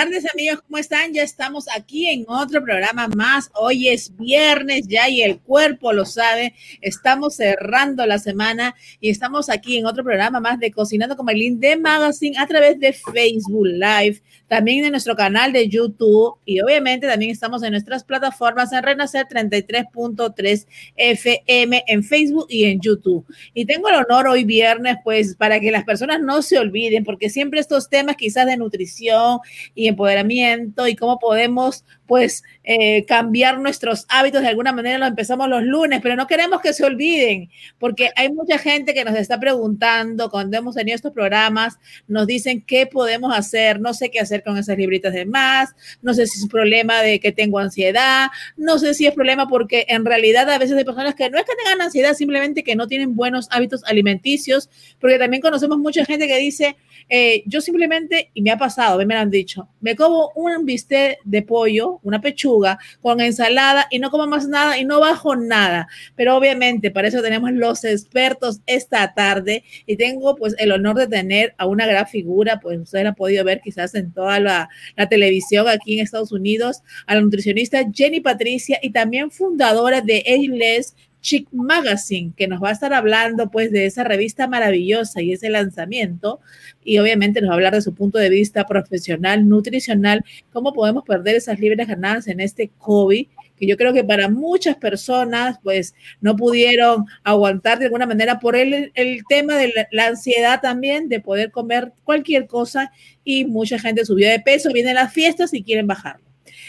Tardes amigos, ¿cómo están? Ya estamos aquí en otro programa más. Hoy es viernes ya y el cuerpo lo sabe. Estamos cerrando la semana y estamos aquí en otro programa más de Cocinando con Maylin de Magazine a través de Facebook Live, también en nuestro canal de YouTube y obviamente también estamos en nuestras plataformas en Renacer 33.3 FM en Facebook y en YouTube. Y tengo el honor hoy viernes pues para que las personas no se olviden porque siempre estos temas quizás de nutrición y empoderamiento y cómo podemos pues eh, cambiar nuestros hábitos de alguna manera. Lo empezamos los lunes, pero no queremos que se olviden, porque hay mucha gente que nos está preguntando cuando hemos tenido estos programas, nos dicen qué podemos hacer, no sé qué hacer con esas libritas de más, no sé si es problema de que tengo ansiedad, no sé si es problema porque en realidad a veces hay personas que no es que tengan ansiedad, simplemente que no tienen buenos hábitos alimenticios, porque también conocemos mucha gente que dice, eh, yo simplemente, y me ha pasado, me lo han dicho, me como un bistec de pollo, una pechuga con ensalada y no como más nada y no bajo nada. Pero obviamente para eso tenemos los expertos esta tarde y tengo pues el honor de tener a una gran figura, pues ustedes la han podido ver quizás en toda la, televisión aquí en Estados Unidos, a la nutricionista Jenny Patricia y también fundadora de Ageless Chic Magazine, que nos va a estar hablando pues de esa revista maravillosa y ese lanzamiento. Y obviamente nos va a hablar de su punto de vista profesional, nutricional, cómo podemos perder esas libres ganadas en este COVID, que yo creo que para muchas personas pues no pudieron aguantar de alguna manera por el, el tema de la, la ansiedad también de poder comer cualquier cosa y mucha gente subió de peso, vienen las fiestas y quieren bajarlo.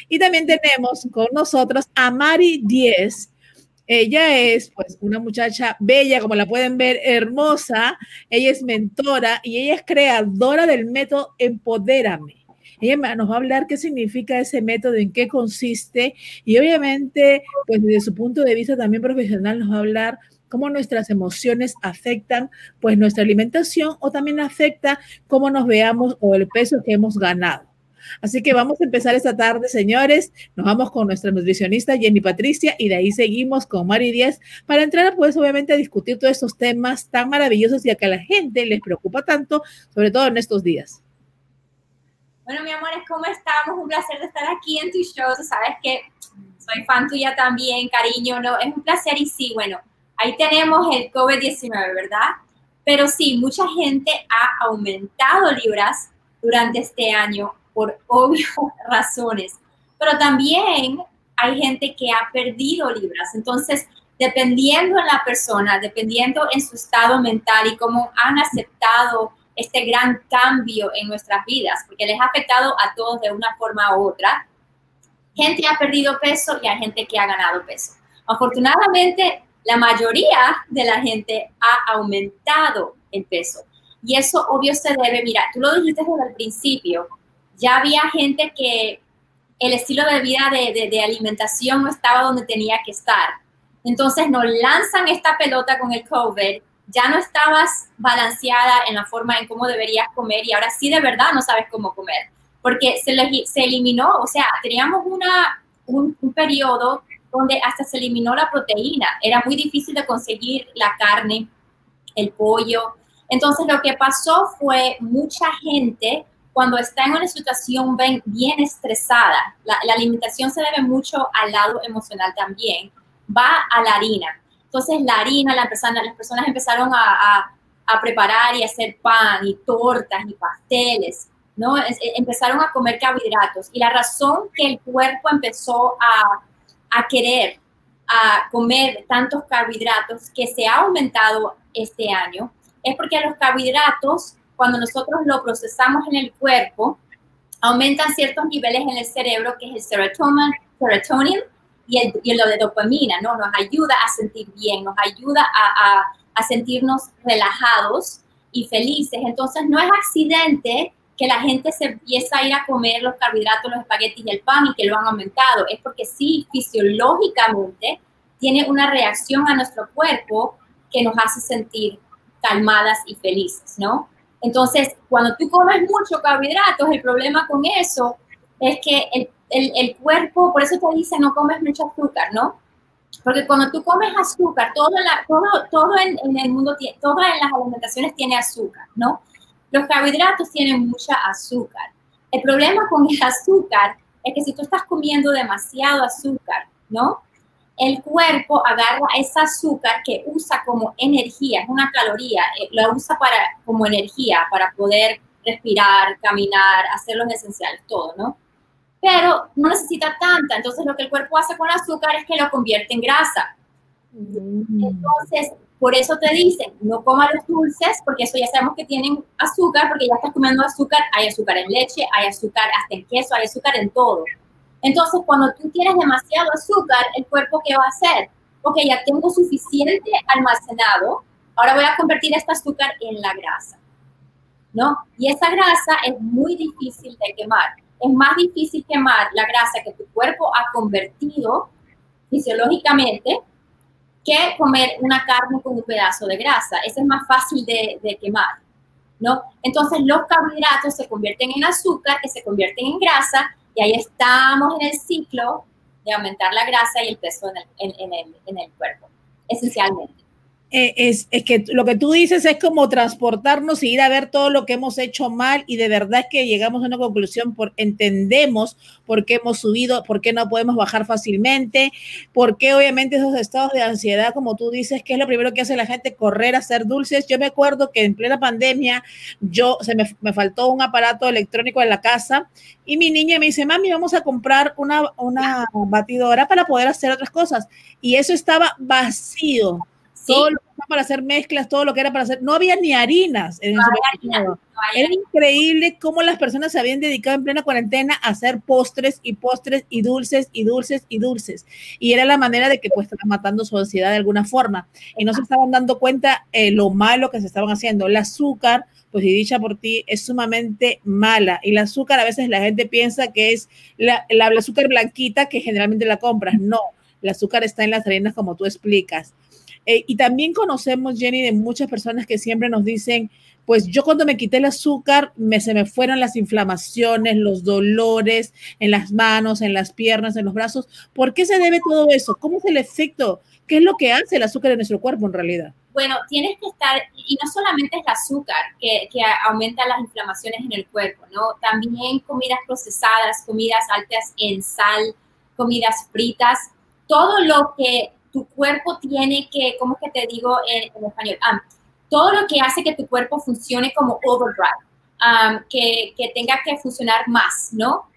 Y también tenemos con nosotros a Mari Díez, ella es pues una muchacha bella, como la pueden ver, hermosa. Ella es mentora y ella es creadora del método Empodérame. Ella nos va a hablar qué significa ese método, en qué consiste y obviamente, pues desde su punto de vista también profesional nos va a hablar cómo nuestras emociones afectan pues nuestra alimentación o también afecta cómo nos veamos o el peso que hemos ganado. Así que vamos a empezar esta tarde, señores. Nos vamos con nuestra nutricionista Jenny Patricia y de ahí seguimos con Mari Díaz para entrar, pues, obviamente, a discutir todos estos temas tan maravillosos y a que a la gente les preocupa tanto, sobre todo en estos días. Bueno, mi amores, ¿cómo estamos? Un placer estar aquí en tu show. Sabes que soy fan tuya también, cariño, ¿no? Es un placer y sí, bueno, ahí tenemos el COVID-19, ¿verdad? Pero sí, mucha gente ha aumentado libras durante este año por obvias razones, pero también hay gente que ha perdido libras. Entonces, dependiendo de la persona, dependiendo en su estado mental y cómo han aceptado este gran cambio en nuestras vidas, porque les ha afectado a todos de una forma u otra, gente ha perdido peso y hay gente que ha ganado peso. Afortunadamente, la mayoría de la gente ha aumentado el peso. Y eso obvio se debe, mira, tú lo dijiste desde el principio, ya había gente que el estilo de vida de, alimentación no estaba donde tenía que estar. Entonces nos lanzan esta pelota con el COVID, ya no estabas balanceada en la forma en cómo deberías comer y ahora sí de verdad no sabes cómo comer, porque se, se eliminó, o sea, teníamos una, un, un periodo donde hasta se eliminó la proteína, era muy difícil de conseguir la carne, el pollo. Entonces lo que pasó fue mucha gente cuando está en una situación bien, estresada, la, alimentación se debe mucho al lado emocional también, va a la harina. Entonces la harina, la las personas empezaron a, preparar y hacer pan y tortas y pasteles, ¿no? E, empezaron a comer carbohidratos. Y la razón que el cuerpo empezó a, a querer a comer tantos carbohidratos que se ha aumentado este año es porque los carbohidratos cuando nosotros lo procesamos en el cuerpo, aumentan ciertos niveles en el cerebro, que es el serotonin, serotonin y, el, y lo de dopamina, ¿no? Nos ayuda a sentir bien, nos ayuda a, a, a sentirnos relajados y felices. Entonces, no es accidente que la gente se empieza a ir a comer los carbohidratos, los espaguetis y el pan y que lo han aumentado. Es porque sí, fisiológicamente tiene una reacción a nuestro cuerpo que nos hace sentir calmadas y felices, ¿no? Entonces, cuando tú comes mucho carbohidratos, el problema con eso es que el, el, el cuerpo, por eso te dice no comes mucho azúcar, ¿no? Porque cuando tú comes azúcar, todo, la, todo, todo en, en, el mundo, todo en las alimentaciones tiene azúcar, ¿no? Los carbohidratos tienen mucha azúcar. El problema con el azúcar es que si tú estás comiendo demasiado azúcar, ¿no? El cuerpo agarra ese azúcar que usa como energía, es una caloría, eh, lo usa para, como energía para poder respirar, caminar, hacer los esenciales, todo, ¿no? Pero no necesita tanta, entonces lo que el cuerpo hace con el azúcar es que lo convierte en grasa. Mm. Entonces, por eso te dicen, no coma los dulces, porque eso ya sabemos que tienen azúcar, porque ya estás comiendo azúcar, hay azúcar en leche, hay azúcar hasta en queso, hay azúcar en todo. Entonces, cuando tú tienes demasiado azúcar, el cuerpo, ¿qué va a hacer? Ok, ya tengo suficiente almacenado, ahora voy a convertir este azúcar en la grasa, ¿no? Y esa grasa es muy difícil de quemar. Es más difícil quemar la grasa que tu cuerpo ha convertido fisiológicamente que comer una carne con un pedazo de grasa. Ese es más fácil de, de, quemar, ¿no? Entonces los carbohidratos se convierten en azúcar, que se convierten en grasa, y ahí estamos en el ciclo de aumentar la grasa y el peso en el, en, en el, en el cuerpo, esencialmente. Eh, es, es, que lo que tú dices es como transportarnos y ir a ver todo lo que hemos hecho mal y de verdad es que llegamos a una conclusión, por, entendemos por qué hemos subido, por qué no podemos bajar fácilmente, por qué obviamente esos estados de ansiedad, como tú dices, que es lo primero que hace la gente, correr a hacer dulces. Yo me acuerdo que en plena pandemia yo se me, me faltó un aparato electrónico en la casa y mi niña me dice, mami, vamos a comprar una, una batidora para poder hacer otras cosas. Y eso estaba vacío todo lo que era para hacer mezclas, todo lo que era para hacer, no había ni harinas en no el Era increíble cómo las personas se habían dedicado en plena cuarentena a hacer postres y postres y dulces y dulces y dulces. Y era la manera de que pues estaban matando su ansiedad de alguna forma. Y no se estaban dando cuenta eh, lo malo que se estaban haciendo. El azúcar, pues y dicha por ti, es sumamente mala. Y el azúcar a veces la gente piensa que es la, la, la azúcar blanquita que generalmente la compras. No, el azúcar está en las harinas como tú explicas. Eh, y también conocemos, Jenny, de muchas personas que siempre nos dicen, pues yo cuando me quité el azúcar, me, se me fueron las inflamaciones, los dolores en las manos, en las piernas, en los brazos. ¿Por qué se debe todo eso? ¿Cómo es el efecto? ¿Qué es lo que hace el azúcar en nuestro cuerpo en realidad? Bueno, tienes que estar, y no solamente es el azúcar que, que aumenta las inflamaciones en el cuerpo, ¿no? También comidas procesadas, comidas altas en sal, comidas fritas, todo lo que tu cuerpo tiene que, ¿cómo que te digo en, español? Todo lo que hace que tu cuerpo funcione como overdrive, que, que, tenga que funcionar más, ¿no?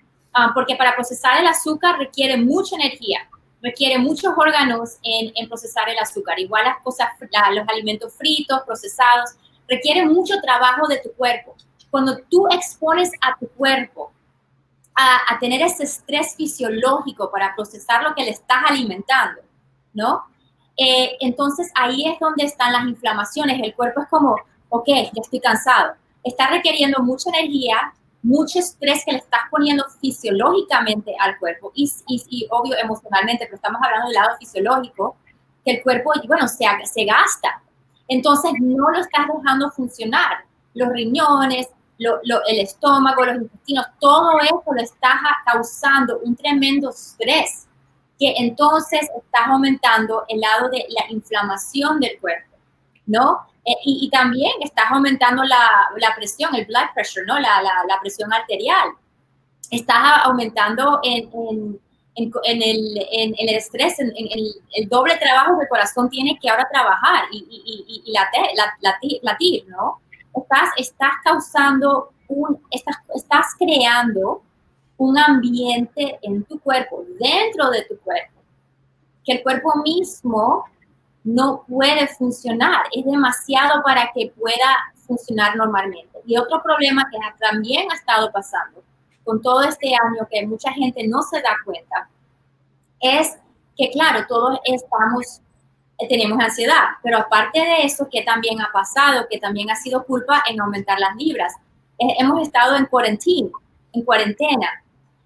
Porque para procesar el azúcar requiere mucha energía, requiere muchos órganos en, en procesar el azúcar. Igual las cosas, los alimentos fritos, procesados, requiere mucho trabajo de tu cuerpo. Cuando tú expones a tu cuerpo a, a tener ese estrés fisiológico para procesar lo que le estás alimentando, ¿no? Eh, entonces ahí es donde están las inflamaciones. El cuerpo es como, ok, ya estoy cansado. Está requiriendo mucha energía, mucho estrés que le estás poniendo fisiológicamente al cuerpo y, y, obvio emocionalmente, pero estamos hablando del lado fisiológico, que el cuerpo, bueno, se, se gasta. Entonces no lo estás dejando funcionar. Los riñones, lo, lo, el estómago, los intestinos, todo eso lo está causando un tremendo estrés que entonces estás aumentando el lado de la inflamación del cuerpo, ¿no? Eh, y, y, también estás aumentando la, la, presión, el blood pressure, ¿no? La, la, la presión arterial. Estás aumentando en, en, en, en el, el, estrés, en, el, el, doble trabajo que el corazón tiene que ahora trabajar y, y, y latir, latir, ¿no? Estás, estás causando un, estás, estás creando un ambiente en tu cuerpo, dentro de tu cuerpo, que el cuerpo mismo no puede funcionar, es demasiado para que pueda funcionar normalmente. Y otro problema que también ha estado pasando con todo este año, que mucha gente no se da cuenta, es que claro, todos estamos, eh, tenemos ansiedad, pero aparte de eso, que también ha pasado, que también ha sido culpa en aumentar las libras, eh, hemos estado en cuarentena, en cuarentena,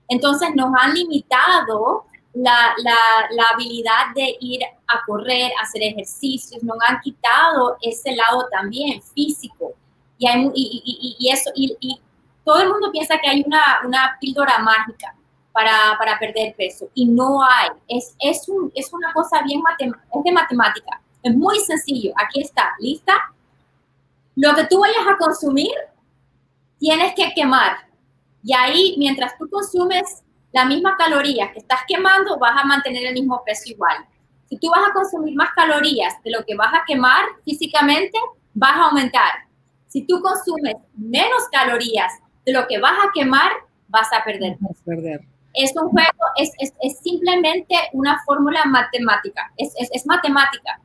entonces nos han limitado la, la, la, habilidad de ir a correr, hacer ejercicios, nos han quitado ese lado también físico. Y, hay, y, y, y eso, y, todo el mundo piensa que hay una, una píldora mágica para, para, perder peso y no hay. Es, es, un, es una cosa bien es de matemática. Es muy sencillo. Aquí está, ¿lista? Lo que tú vayas a consumir, tienes que quemar Y ahí, mientras tú consumes la misma caloría que estás quemando, vas a mantener el mismo peso igual. Si tú vas a consumir más calorías de lo que vas a quemar físicamente, vas a aumentar. Si tú consumes menos calorías de lo que vas a quemar, vas a perder. Vas a perder. Es un juego, es, es, es simplemente una fórmula matemática, es, es, matemática.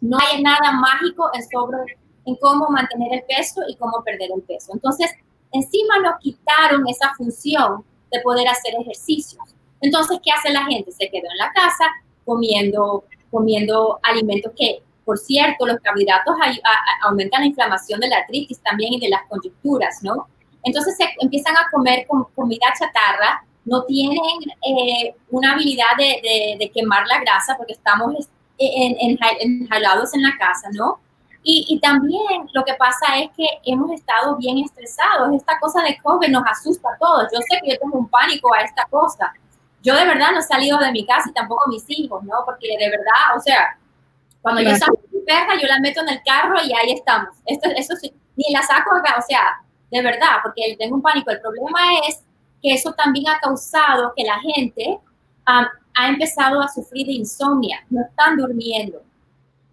No hay nada mágico en, sobre, en cómo mantener el peso y cómo perder el peso. Entonces, encima nos quitaron esa función de poder hacer ejercicios. Entonces, ¿qué hace la gente? Se quedó en la casa comiendo, comiendo alimentos que, por cierto, los carbohidratos aumentan la inflamación de la artritis también y de las conjunturas, ¿no? Entonces empiezan a comer comida chatarra, no tienen eh, una habilidad de, quemar la grasa porque estamos en, en, enjalados en la casa, ¿no? Y, y, también lo que pasa es que hemos estado bien estresados. Esta cosa de COVID nos asusta a todos. Yo sé que yo tengo un pánico a esta cosa. Yo de verdad no he salido de mi casa y tampoco mis hijos, ¿no? Porque de verdad, o sea, cuando yo salgo mi perra, yo la meto en el carro y ahí estamos. Esto, eso sí, ni la saco acá, o sea, de verdad, porque tengo un pánico. El problema es que eso también ha causado que la gente ha empezado a sufrir de insomnia, no están durmiendo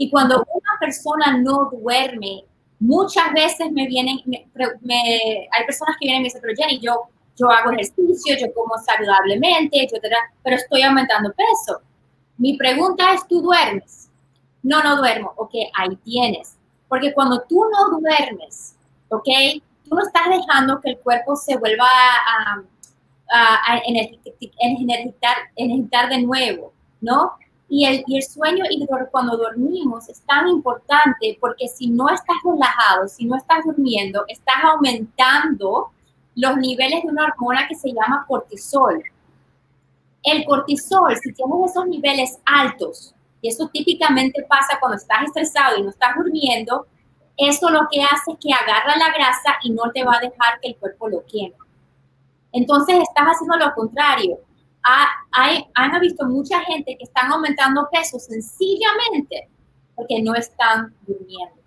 y cuando una persona no duerme, muchas veces me vienen, hay personas que vienen y me dicen, pero Jenny, yo, yo hago ejercicio, yo como saludablemente, pero estoy aumentando peso. Mi pregunta es, ¿tú duermes? No, no duermo. Ok, ahí tienes. Porque cuando tú no duermes, ok, tú no estás dejando que el cuerpo se vuelva a, a, a energizar de nuevo, ¿no? Y el, y el sueño y cuando dormimos es tan importante porque si no estás relajado, si no estás durmiendo, estás aumentando los niveles de una hormona que se llama cortisol. El cortisol, si tienes esos niveles altos, y eso típicamente pasa cuando estás estresado y no estás durmiendo, eso lo que hace es que agarra la grasa y no te va a dejar que el cuerpo lo queme. Entonces estás haciendo lo contrario hay, han visto mucha gente que están aumentando peso sencillamente porque no están durmiendo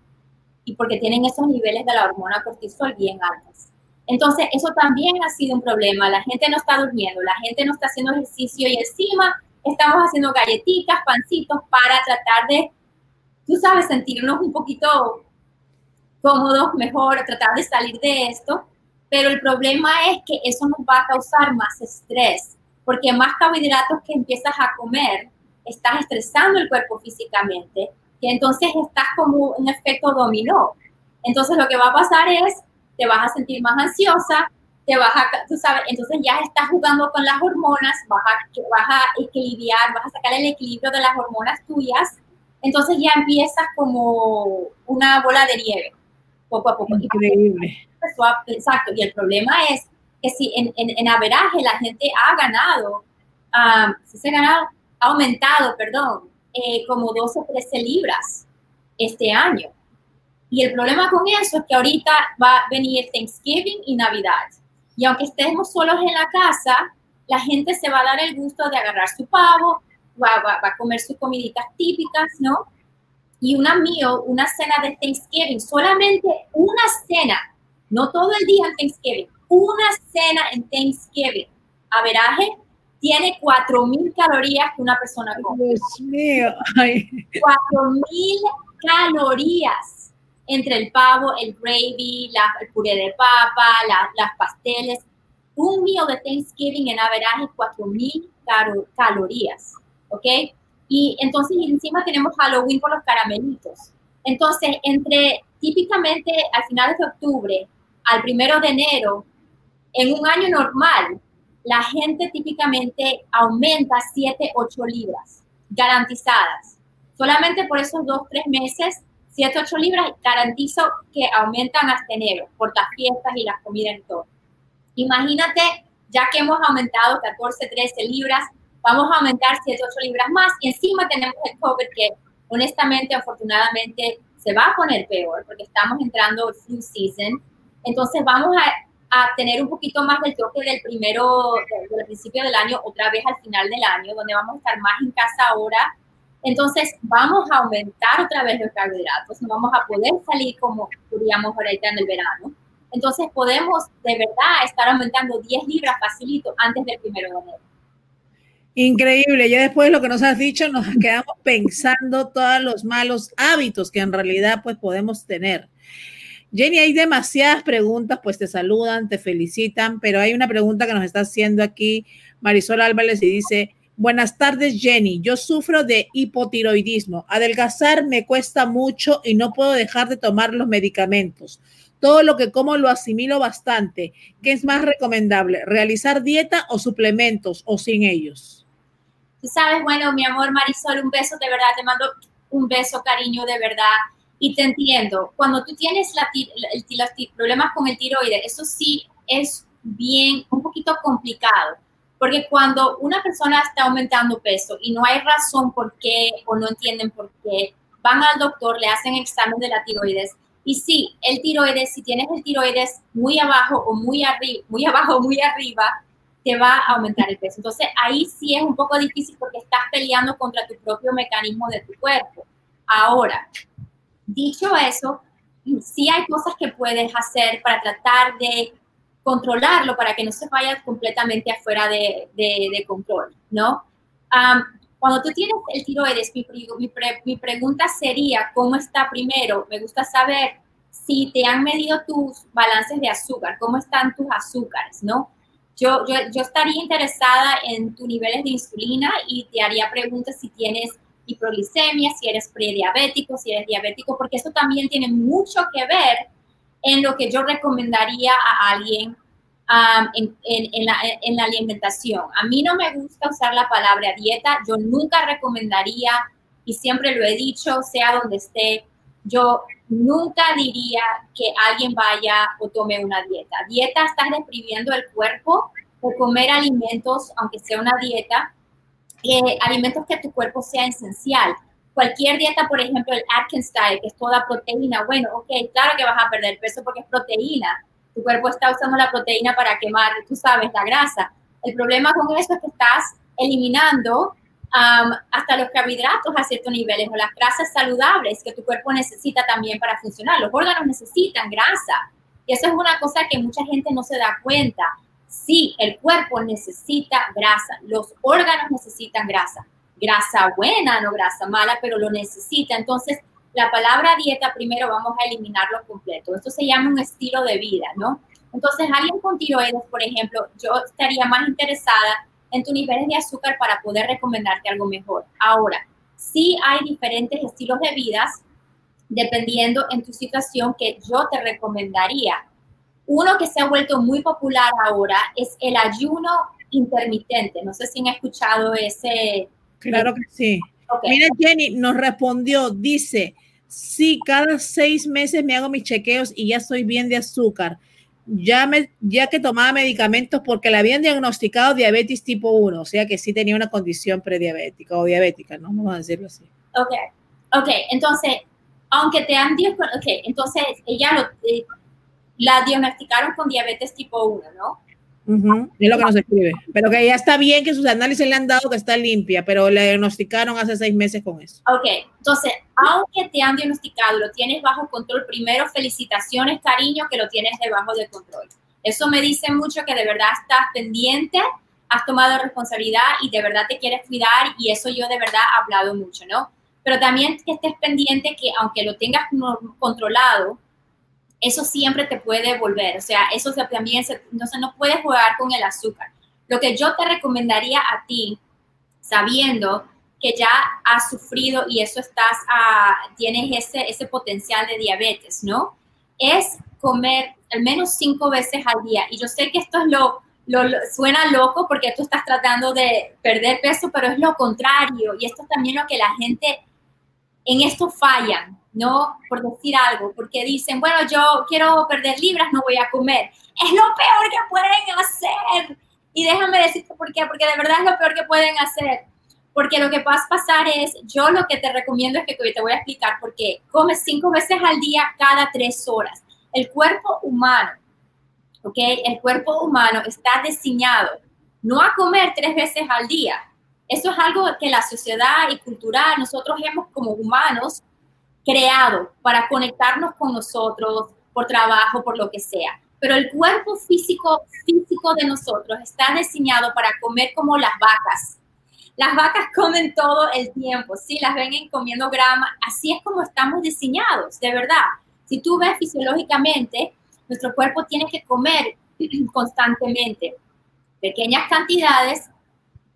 y porque tienen esos niveles de la hormona cortisol bien altos. Entonces, eso también ha sido un problema. La gente no está durmiendo, la gente no está haciendo ejercicio y encima estamos haciendo galletitas, pancitos para tratar de, tú sabes, sentirnos un poquito cómodos, mejor, tratar de salir de esto. Pero el problema es que eso nos va a causar más estrés porque más carbohidratos que empiezas a comer, estás estresando el cuerpo físicamente, y entonces estás como un efecto dominó. Entonces lo que va a pasar es, te vas a sentir más ansiosa, te vas a, tú sabes, entonces ya estás jugando con las hormonas, vas a, vas a equilibrar, vas a sacar el equilibrio de las hormonas tuyas, entonces ya empiezas como una bola de nieve, poco a poco. Increíble. Exacto, y el problema es que si en, en, averaje la gente ha ganado, si se ha ganado, ha aumentado, perdón, eh, como 12 o 13 libras este año. Y el problema con eso es que ahorita va a venir Thanksgiving y Navidad. Y aunque estemos solos en la casa, la gente se va a dar el gusto de agarrar su pavo, va, va, va a comer sus comiditas típicas, ¿no? Y una mío, una cena de Thanksgiving, solamente una cena, no todo el día en Thanksgiving, una cena en Thanksgiving, averaje, tiene 4.000 calorías que una persona come. Dios mío. 4.000 calorías entre el pavo, el gravy, la, el puré de papa, las pasteles. Un meal de Thanksgiving en averaje, 4.000 calorías. ¿Ok? Y entonces encima tenemos Halloween por los caramelitos. Entonces, entre típicamente al final de octubre al primero de enero, en un año normal, la gente típicamente aumenta 7, 8 libras garantizadas. Solamente por esos dos, tres meses, 7, 8 libras garantizo que aumentan hasta enero por las fiestas y las comidas en todo. Imagínate, ya que hemos aumentado 14, 13 libras, vamos a aumentar 7, 8 libras más y encima tenemos el COVID que honestamente, afortunadamente, se va a poner peor porque estamos entrando el flu season. Entonces vamos a a tener un poquito más del toque del primero, del, principio del año, otra vez al final del año, donde vamos a estar más en casa ahora. Entonces, vamos a aumentar otra vez los carbohidratos, no vamos a poder salir como podríamos ahorita en el verano. Entonces podemos de verdad estar aumentando 10 libras facilito antes del primero de enero. Increíble. Ya después de lo que nos has dicho, nos quedamos pensando todos los malos hábitos que en realidad pues podemos tener. Jenny, hay demasiadas preguntas, pues te saludan, te felicitan, pero hay una pregunta que nos está haciendo aquí Marisol Álvarez y dice, buenas tardes Jenny, yo sufro de hipotiroidismo, adelgazar me cuesta mucho y no puedo dejar de tomar los medicamentos. Todo lo que como lo asimilo bastante. ¿Qué es más recomendable? ¿Realizar dieta o suplementos o sin ellos? Tú sabes, bueno, mi amor Marisol, un beso de verdad, te mando un beso, cariño, de verdad. Y te entiendo, cuando tú tienes la, los problemas con el tiroides, eso sí es bien, un poquito complicado, porque cuando una persona está aumentando peso y no hay razón por qué o no entienden por qué, van al doctor, le hacen examen de la tiroides y sí, el tiroides, si tienes el tiroides muy abajo o muy arriba, muy abajo o muy arriba, te va a aumentar el peso. Entonces ahí sí es un poco difícil porque estás peleando contra tu propio mecanismo de tu cuerpo. Ahora, dicho eso, sí hay cosas que puedes hacer para tratar de controlarlo para que no se vaya completamente afuera de, de, control, ¿no? cuando tú tienes el tiroides, mi, mi, mi pregunta sería, ¿cómo está primero? Me gusta saber si te han medido tus balances de azúcar, cómo están tus azúcares, ¿no? Yo, yo, yo estaría interesada en tus niveles de insulina y te haría preguntas si tienes hiperglicemia, si eres prediabético, si eres diabético, porque eso también tiene mucho que ver en lo que yo recomendaría a alguien um, en, en, la, en, la, alimentación. A mí no me gusta usar la palabra dieta, yo nunca recomendaría, y siempre lo he dicho, sea donde esté, yo nunca diría que alguien vaya o tome una dieta. Dieta estás deprimiendo el cuerpo o comer alimentos, aunque sea una dieta, eh, alimentos que tu cuerpo sea esencial. Cualquier dieta, por ejemplo, el Atkins Diet, que es toda proteína, bueno, ok, claro que vas a perder peso porque es proteína. Tu cuerpo está usando la proteína para quemar, tú sabes, la grasa. El problema con eso es que estás eliminando hasta los carbohidratos a ciertos niveles o las grasas saludables que tu cuerpo necesita también para funcionar. Los órganos necesitan grasa. Y eso es una cosa que mucha gente no se da cuenta. Sí, el cuerpo necesita grasa, los órganos necesitan grasa. Grasa buena, no grasa mala, pero lo necesita. Entonces, la palabra dieta primero vamos a eliminarlo completo. Esto se llama un estilo de vida, ¿no? Entonces, alguien con tiroides, por ejemplo, yo estaría más interesada en tus niveles de azúcar para poder recomendarte algo mejor. Ahora, sí hay diferentes estilos de vidas dependiendo en tu situación que yo te recomendaría. Uno que se ha vuelto muy popular ahora es el ayuno intermitente. No sé si han escuchado ese. Claro que sí. Mira, Jenny nos respondió, dice, sí, cada seis meses me hago mis chequeos y ya estoy bien de azúcar ya, me, ya que tomaba medicamentos porque le habían diagnosticado diabetes tipo 1, o sea que sí tenía una condición prediabética o diabética, ¿no? Vamos a decirlo así. Ok, ok, entonces, aunque te han diagnosticado, ok, entonces ella lo, eh, la diagnosticaron con diabetes tipo 1, ¿no? Es lo que nos escribe. Pero que ya está bien que sus análisis le han dado que está limpia, pero le diagnosticaron hace seis meses con eso. Ok, entonces, aunque te han diagnosticado, lo tienes bajo control, primero felicitaciones, cariño, que lo tienes debajo de control. Eso me dice mucho que de verdad estás pendiente, has tomado responsabilidad y de verdad te quieres cuidar y eso yo de verdad he hablado mucho, ¿no? Pero también que estés pendiente que aunque lo tengas controlado, eso siempre te puede volver, o sea, eso también, se, entonces no puedes jugar con el azúcar. Lo que yo te recomendaría a ti, sabiendo que ya has sufrido y eso estás, uh, tienes ese, ese potencial de diabetes, ¿no? Es comer al menos cinco veces al día. Y yo sé que esto es lo, lo, suena loco porque tú estás tratando de perder peso, pero es lo contrario. Y esto es también lo que la gente en esto fallan. ¿No? Por decir algo, porque dicen, bueno, yo quiero perder libras, no voy a comer. Es lo peor que pueden hacer. Y déjame decirte por qué, porque de verdad es lo peor que pueden hacer. Porque lo que va a pasar es, yo lo que te recomiendo es que te voy a explicar por qué. Comes cinco veces al día cada tres horas. El cuerpo humano, ¿ok? El cuerpo humano está diseñado no a comer tres veces al día. Eso es algo que la sociedad y cultural, nosotros hemos como humanos creado para conectarnos con nosotros por trabajo, por lo que sea. pero el cuerpo físico, físico de nosotros está diseñado para comer como las vacas. Las vacas comen todo el tiempo, sí, las ven comiendo grama, así es como estamos diseñados, de verdad. Si tú ves fisiológicamente, nuestro cuerpo tiene que comer constantemente pequeñas cantidades,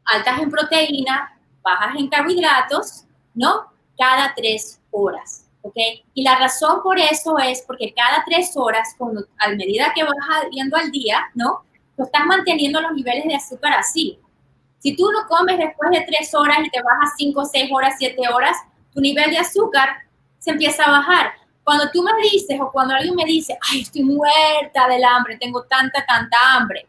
altas en proteína, bajas en carbohidratos, ¿no? Cada tres horas. ¿ok? Y la razón por eso es porque cada tres horas, cuando, a medida que vas yendo al día, ¿no? Tú estás manteniendo los niveles de azúcar así. Si tú no comes después de tres horas y te bajas cinco, seis horas, siete horas, tu nivel de azúcar se empieza a bajar. Cuando tú me dices o cuando alguien me dice, ay, estoy muerta del hambre, tengo tanta, tanta hambre,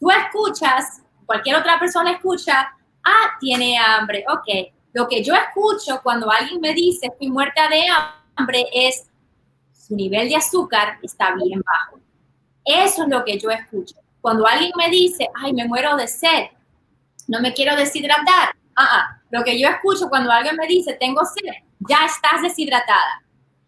tú escuchas, cualquier otra persona escucha, ah, tiene hambre, ok, lo que yo escucho cuando alguien me dice estoy muerta de hambre es su nivel de azúcar está bien bajo. Eso es lo que yo escucho. Cuando alguien me dice, ay, me muero de sed, no me quiero deshidratar. Ah, ah, lo que yo escucho cuando alguien me dice, tengo sed, ya estás deshidratada.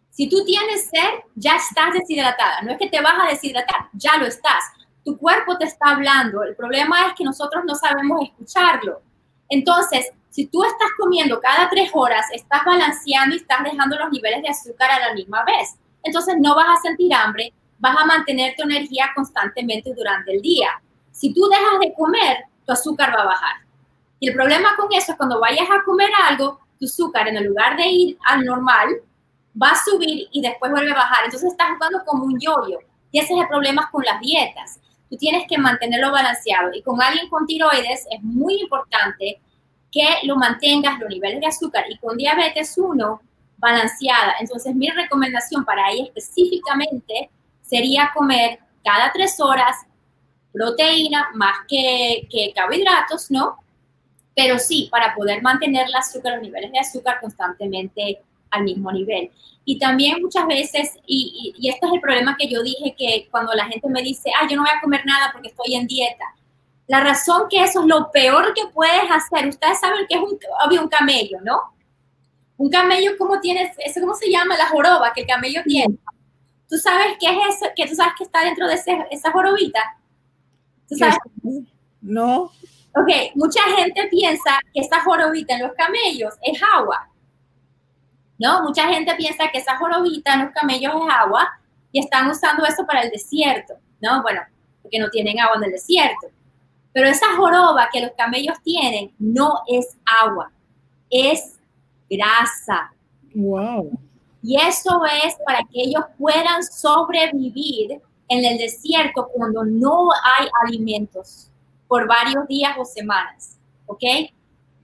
Si tú tienes sed, ya estás deshidratada. No es que te vas a deshidratar, ya lo estás. Tu cuerpo te está hablando. El problema es que nosotros no sabemos escucharlo. Entonces, si tú estás comiendo cada tres horas, estás balanceando y estás dejando los niveles de azúcar a la misma vez. Entonces no vas a sentir hambre, vas a mantener tu energía constantemente durante el día. Si tú dejas de comer, tu azúcar va a bajar. Y el problema con eso es cuando vayas a comer algo, tu azúcar en lugar de ir al normal, va a subir y después vuelve a bajar. Entonces estás jugando como un yoyo. Y ese es el problema con las dietas. Tú tienes que mantenerlo balanceado. Y con alguien con tiroides es muy importante que lo mantengas los niveles de azúcar y con diabetes 1 balanceada. Entonces, mi recomendación para ella específicamente sería comer cada tres horas proteína más que, que carbohidratos, ¿no? Pero sí, para poder mantener el azúcar, los niveles de azúcar constantemente al mismo nivel. Y también muchas veces, y, y, y, este es el problema que yo dije, que cuando la gente me dice, ah, yo no voy a comer nada porque estoy en dieta, la razón que eso es lo peor que puedes hacer. Ustedes saben que es un, obvio, un camello, ¿no? Un camello, ¿cómo tienes? Eso, ¿Cómo se llama? La joroba que el camello tiene. ¿Tú sabes qué es eso? ¿Que tú sabes que está dentro de esa jorobita? ¿Tú sabes? No. Ok, mucha gente piensa que esa jorobita en los camellos es agua. ¿No? Mucha gente piensa que esa jorobita en los camellos es agua y están usando eso para el desierto, ¿no? Bueno, porque no tienen agua en el desierto. Pero esa joroba que los camellos tienen no es agua, es grasa. Wow. Y eso es para que ellos puedan sobrevivir en el desierto cuando no hay alimentos por varios días o semanas. ¿Ok?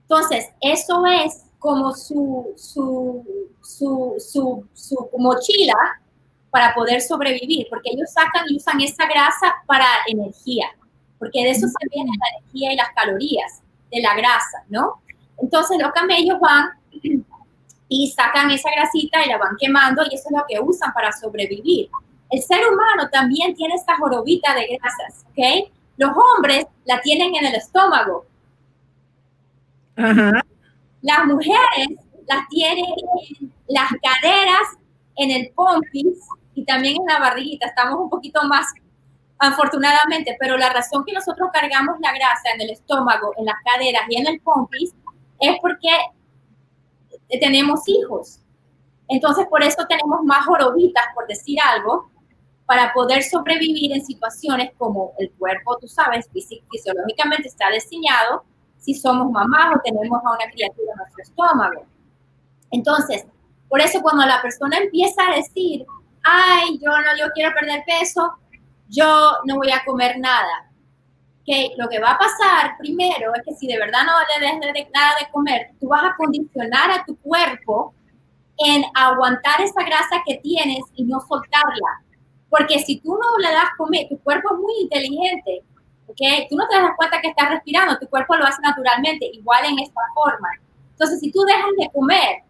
Entonces, eso es como su, su, su, su, su mochila para poder sobrevivir, porque ellos sacan y usan esa grasa para energía porque de eso se viene la energía y las calorías de la grasa, ¿no? Entonces los camellos van y sacan esa grasita y la van quemando y eso es lo que usan para sobrevivir. El ser humano también tiene esta jorobita de grasas, ¿ok? Los hombres la tienen en el estómago. Las mujeres las tienen en las caderas, en el pompis y también en la barriguita. Estamos un poquito más afortunadamente, pero la razón que nosotros cargamos la grasa en el estómago, en las caderas y en el pompis es porque tenemos hijos. Entonces, por eso tenemos más jorobitas, por decir algo, para poder sobrevivir en situaciones como el cuerpo, tú sabes, fisiológicamente está diseñado si somos mamás o tenemos a una criatura en nuestro estómago. Entonces, por eso cuando la persona empieza a decir, ay, yo no, yo quiero perder peso, yo no voy a comer nada. Que lo que va a pasar primero es que si de verdad no le des de, nada de comer, tú vas a condicionar a tu cuerpo en aguantar esa grasa que tienes y no soltarla. Porque si tú no le das comer, tu cuerpo es muy inteligente, ¿ok? Tú no te das cuenta que estás respirando, tu cuerpo lo hace naturalmente, igual en esta forma. Entonces, si tú dejas de comer,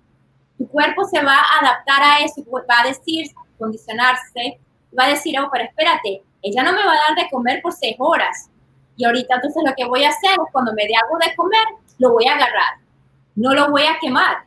tu cuerpo se va a adaptar a eso, va a decir, condicionarse, va a decir, oh, pero espérate, ella no me va a dar de comer por seis horas. Y ahorita entonces lo que voy a hacer es cuando me dé algo de comer, lo voy a agarrar. No lo voy a quemar.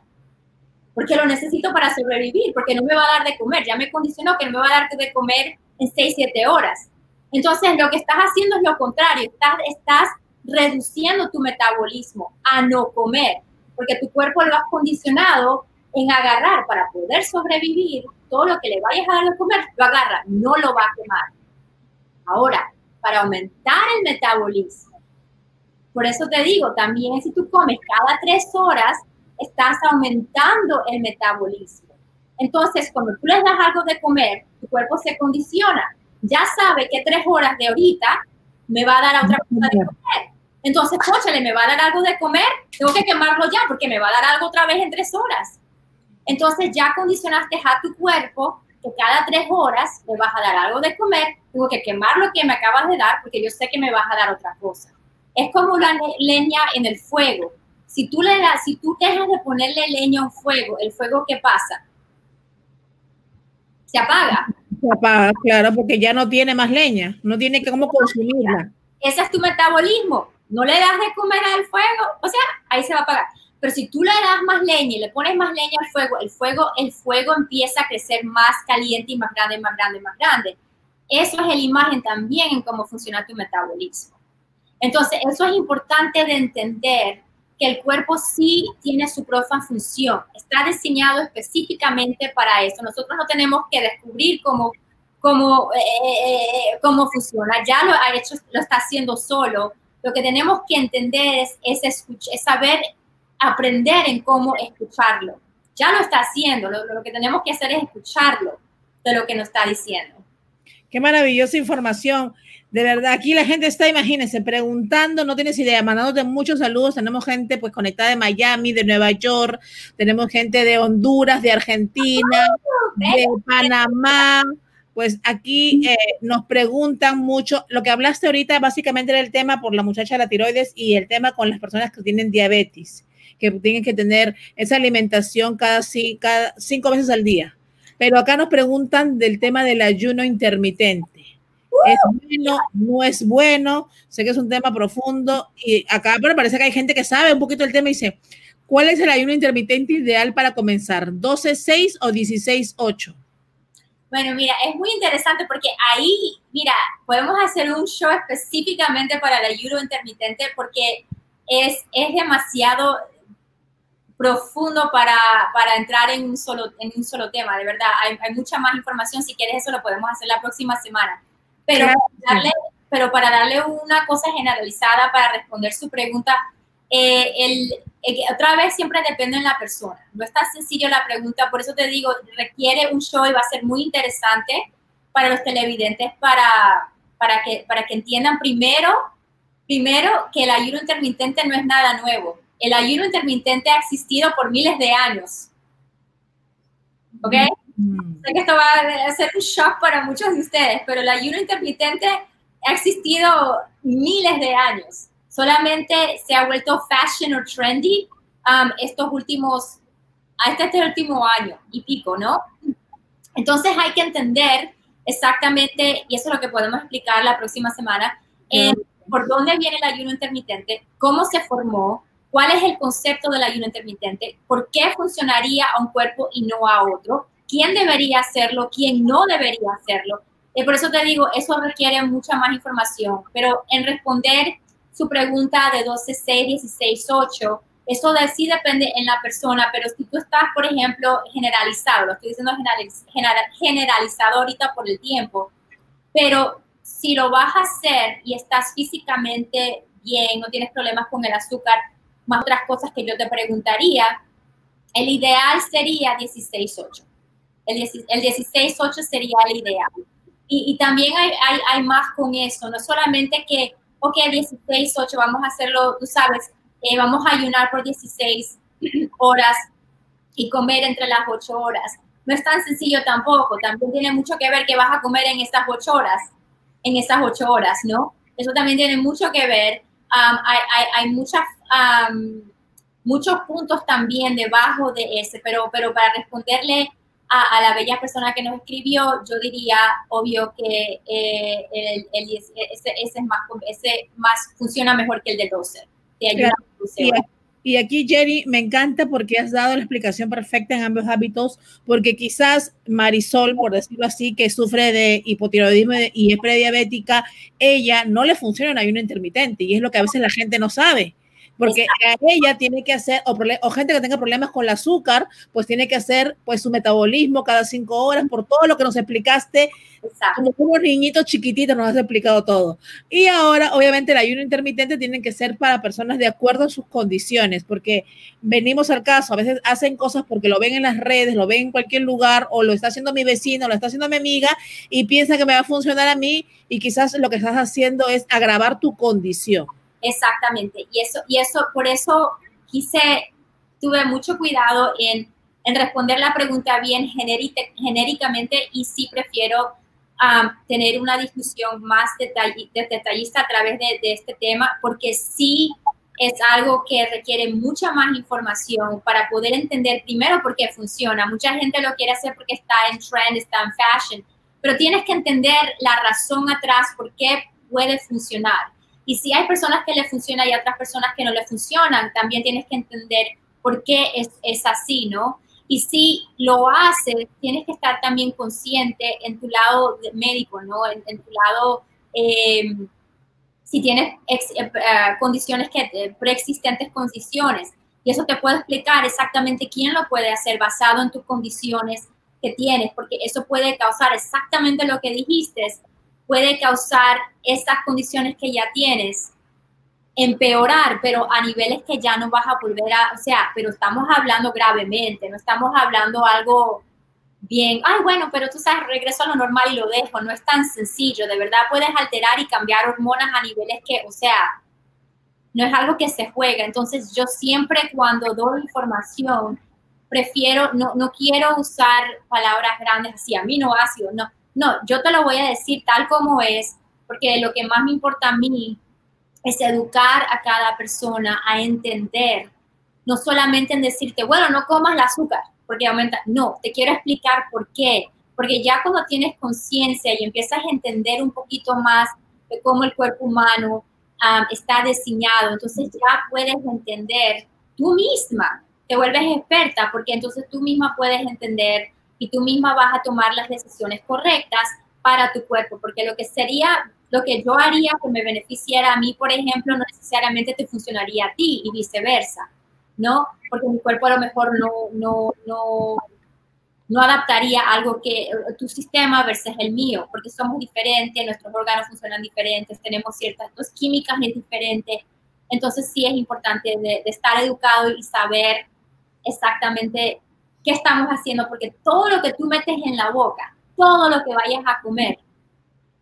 Porque lo necesito para sobrevivir, porque no me va a dar de comer. Ya me condicionó que no me va a dar de comer en seis, siete horas. Entonces, lo que estás haciendo es lo contrario, estás, estás reduciendo tu metabolismo a no comer, porque tu cuerpo lo has condicionado en agarrar para poder sobrevivir, todo lo que le vayas a dar de comer, lo agarra, no lo va a quemar. Ahora, para aumentar el metabolismo, por eso te digo, también si tú comes cada tres horas, estás aumentando el metabolismo. Entonces, cuando tú les das algo de comer, tu cuerpo se condiciona. Ya sabe que tres horas de ahorita me va a dar otra cosa de comer. Entonces, le me va a dar algo de comer, tengo que quemarlo ya porque me va a dar algo otra vez en tres horas. Entonces, ya condicionaste a tu cuerpo que cada tres horas me vas a dar algo de comer, tengo que quemar lo que me acabas de dar porque yo sé que me vas a dar otra cosa. Es como la leña en el fuego. Si tú, le das, si tú dejas de ponerle leña a un fuego, ¿el fuego qué pasa? Se apaga. Se apaga, claro, porque ya no tiene más leña, no tiene que cómo consumirla. Ese es tu metabolismo. No le das de comer al fuego, o sea, ahí se va a apagar. Pero si tú le das más leña y le pones más leña al fuego, el fuego, el fuego empieza a crecer más caliente y más grande, más grande, más grande. Eso es la imagen también en cómo funciona tu metabolismo. Entonces, eso es importante de entender que el cuerpo sí tiene su propia función, está diseñado específicamente para eso. Nosotros no tenemos que descubrir cómo, cómo, eh, eh, eh, cómo funciona, ya lo ha hecho, lo está haciendo solo. Lo que tenemos que entender es, es, es saber aprender en cómo escucharlo. Ya lo está haciendo, lo, lo que tenemos que hacer es escucharlo de lo que nos está diciendo. Qué maravillosa información. De verdad, aquí la gente está, imagínense, preguntando, no tienes idea, mandándote muchos saludos. Tenemos gente pues conectada de Miami, de Nueva York, tenemos gente de Honduras, de Argentina, de Panamá. Pues aquí eh, nos preguntan mucho. Lo que hablaste ahorita básicamente era el tema por la muchacha de la tiroides y el tema con las personas que tienen diabetes, que tienen que tener esa alimentación cada, cada cinco veces al día. Pero acá nos preguntan del tema del ayuno intermitente ¿Es bueno? ¿No es bueno? Sé que es un tema profundo y acá pero parece que hay gente que sabe un poquito el tema y dice, ¿cuál es el ayuno intermitente ideal para comenzar? ¿12-6 o 16-8? Bueno, mira, es muy interesante porque ahí, mira, podemos hacer un show específicamente para el ayuno intermitente porque es, es demasiado profundo para, para entrar en un, solo, en un solo tema, de verdad. Hay, hay mucha más información, si quieres eso lo podemos hacer la próxima semana. Pero, darle, pero para darle una cosa generalizada, para responder su pregunta, eh, el, otra vez siempre depende de la persona. No es tan sencillo la pregunta, por eso te digo, requiere un show y va a ser muy interesante para los televidentes para, para, que, para que entiendan primero, primero que el ayuno intermitente no es nada nuevo. El ayuno intermitente ha existido por miles de años. ¿Ok? Mm. Sé que esto va a ser un shock para muchos de ustedes, pero el ayuno intermitente ha existido miles de años. Solamente se ha vuelto fashion o trendy um, estos últimos, este, este último año y pico, ¿no? Entonces hay que entender exactamente, y eso es lo que podemos explicar la próxima semana, por dónde viene el ayuno intermitente, cómo se formó, cuál es el concepto del ayuno intermitente, por qué funcionaría a un cuerpo y no a otro, quién debería hacerlo, quién no debería hacerlo. Y por eso te digo, eso requiere mucha más información. Pero en responder su pregunta de 12, 6, 16, 8, eso de sí depende en la persona, pero si tú estás, por ejemplo, generalizado, lo estoy diciendo generalizado ahorita por el tiempo, pero si lo vas a hacer y estás físicamente bien, no tienes problemas con el azúcar, más otras cosas que yo te preguntaría, el ideal sería 16-8 el, 16-8 sería el ideal. Y, también hay, hay, más con eso, no solamente que, ok, 16-8, vamos a hacerlo, tú sabes, eh, vamos a ayunar por 16 horas y comer entre las 8 horas. No es tan sencillo tampoco, también tiene mucho que ver qué vas a comer en estas 8 horas, en estas 8 horas, ¿no? Eso también tiene mucho que ver. Um, hay, hay, hay muchas, um, muchos puntos también debajo de ese, pero, pero para responderle a, la bella persona que nos escribió, yo diría, obvio, que eh, el, ese, es más, ese más funciona mejor que el de 12. y, Y aquí, Jerry, me encanta porque has dado la explicación perfecta en ambos hábitos, porque quizás Marisol, por decirlo así, que sufre de hipotiroidismo y es prediabética, ella no le funciona el ayuno intermitente y es lo que a veces la gente no sabe porque ella tiene que hacer, o, gente que tenga problemas con el azúcar, pues tiene que hacer pues su metabolismo cada cinco horas por todo lo que nos explicaste, Exacto. como unos niñitos chiquititos nos has explicado todo. Y ahora, obviamente, el ayuno intermitente tiene que ser para personas de acuerdo a sus condiciones, porque venimos al caso, a veces hacen cosas porque lo ven en las redes, lo ven en cualquier lugar, o lo está haciendo mi vecino, lo está haciendo mi amiga, y piensa que me va a funcionar a mí, y quizás lo que estás haciendo es agravar tu condición. Exactamente. Y eso, y eso, por eso quise, tuve mucho cuidado en, en responder la pregunta bien genéricamente y sí prefiero um, tener una discusión más detallista a través de, de, este tema, porque sí es algo que requiere mucha más información para poder entender primero por qué funciona. Mucha gente lo quiere hacer porque está en trend, está en fashion, pero tienes que entender la razón atrás por qué puede funcionar. Y si hay personas que le funcionan y otras personas que no le funcionan, también tienes que entender por qué es, es así, ¿no? Y si lo haces, tienes que estar también consciente en tu lado médico, ¿no? En, tu lado, eh, si tienes eh, eh, condiciones que, preexistentes condiciones. Y eso te puede explicar exactamente quién lo puede hacer basado en tus condiciones que tienes, porque eso puede causar exactamente lo que dijiste, puede causar estas condiciones que ya tienes empeorar, pero a niveles que ya no vas a volver a, o sea, pero estamos hablando gravemente, no estamos hablando algo bien, ay, bueno, pero tú sabes, regreso a lo normal y lo dejo, no es tan sencillo, de verdad puedes alterar y cambiar hormonas a niveles que, o sea, no es algo que se juega, entonces yo siempre cuando doy información, prefiero, no, no quiero usar palabras grandes así, aminoácidos, no, no, yo te lo voy a decir tal como es, porque lo que más me importa a mí es educar a cada persona a entender, no solamente en decirte, bueno, no comas el azúcar, porque aumenta, no, te quiero explicar por qué, porque ya cuando tienes conciencia y empiezas a entender un poquito más de cómo el cuerpo humano está diseñado, entonces ya puedes entender tú misma, te vuelves experta, porque entonces tú misma puedes entender y tú misma vas a tomar las decisiones correctas para tu cuerpo, porque lo que sería, lo que yo haría que me beneficiara a mí, por ejemplo, no necesariamente te funcionaría a ti y viceversa, ¿no? Porque mi cuerpo a lo mejor no, no, no, no adaptaría algo que tu sistema versus el mío, porque somos diferentes, nuestros órganos funcionan diferentes, tenemos ciertas dos químicas diferentes, entonces sí es importante de estar educado y saber exactamente qué estamos haciendo, porque todo lo que tú metes en la boca, todo lo que vayas a comer,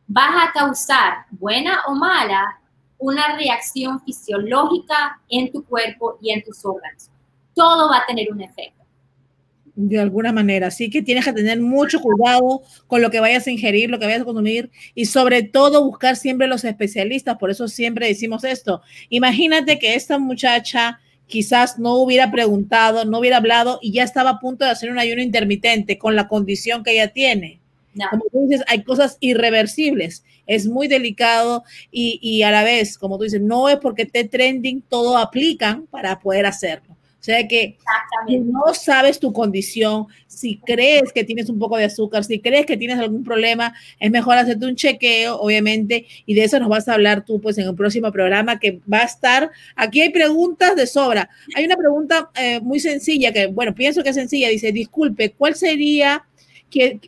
vas a causar, buena o mala, una reacción fisiológica en tu cuerpo y en tus órganos. Todo va a tener un efecto. De alguna manera, así que tienes que tener mucho cuidado con lo que vayas a ingerir, lo que vayas a consumir y sobre todo buscar siempre los especialistas. Por eso siempre decimos esto. Imagínate que esta muchacha quizás no hubiera preguntado, no hubiera hablado y ya estaba a punto de hacer un ayuno intermitente con la condición que ella tiene. Como tú dices, hay cosas irreversibles, es muy delicado y, y, a la vez, como tú dices, no es porque esté trending, todo aplican para poder hacerlo. O sea que si no sabes tu condición, si crees que tienes un poco de azúcar, si crees que tienes algún problema, es mejor hacerte un chequeo, obviamente, y de eso nos vas a hablar tú pues en el próximo programa que va a estar. Aquí hay preguntas de sobra. Hay una pregunta eh, muy sencilla que, bueno, pienso que es sencilla. Dice, disculpe, ¿cuál sería que,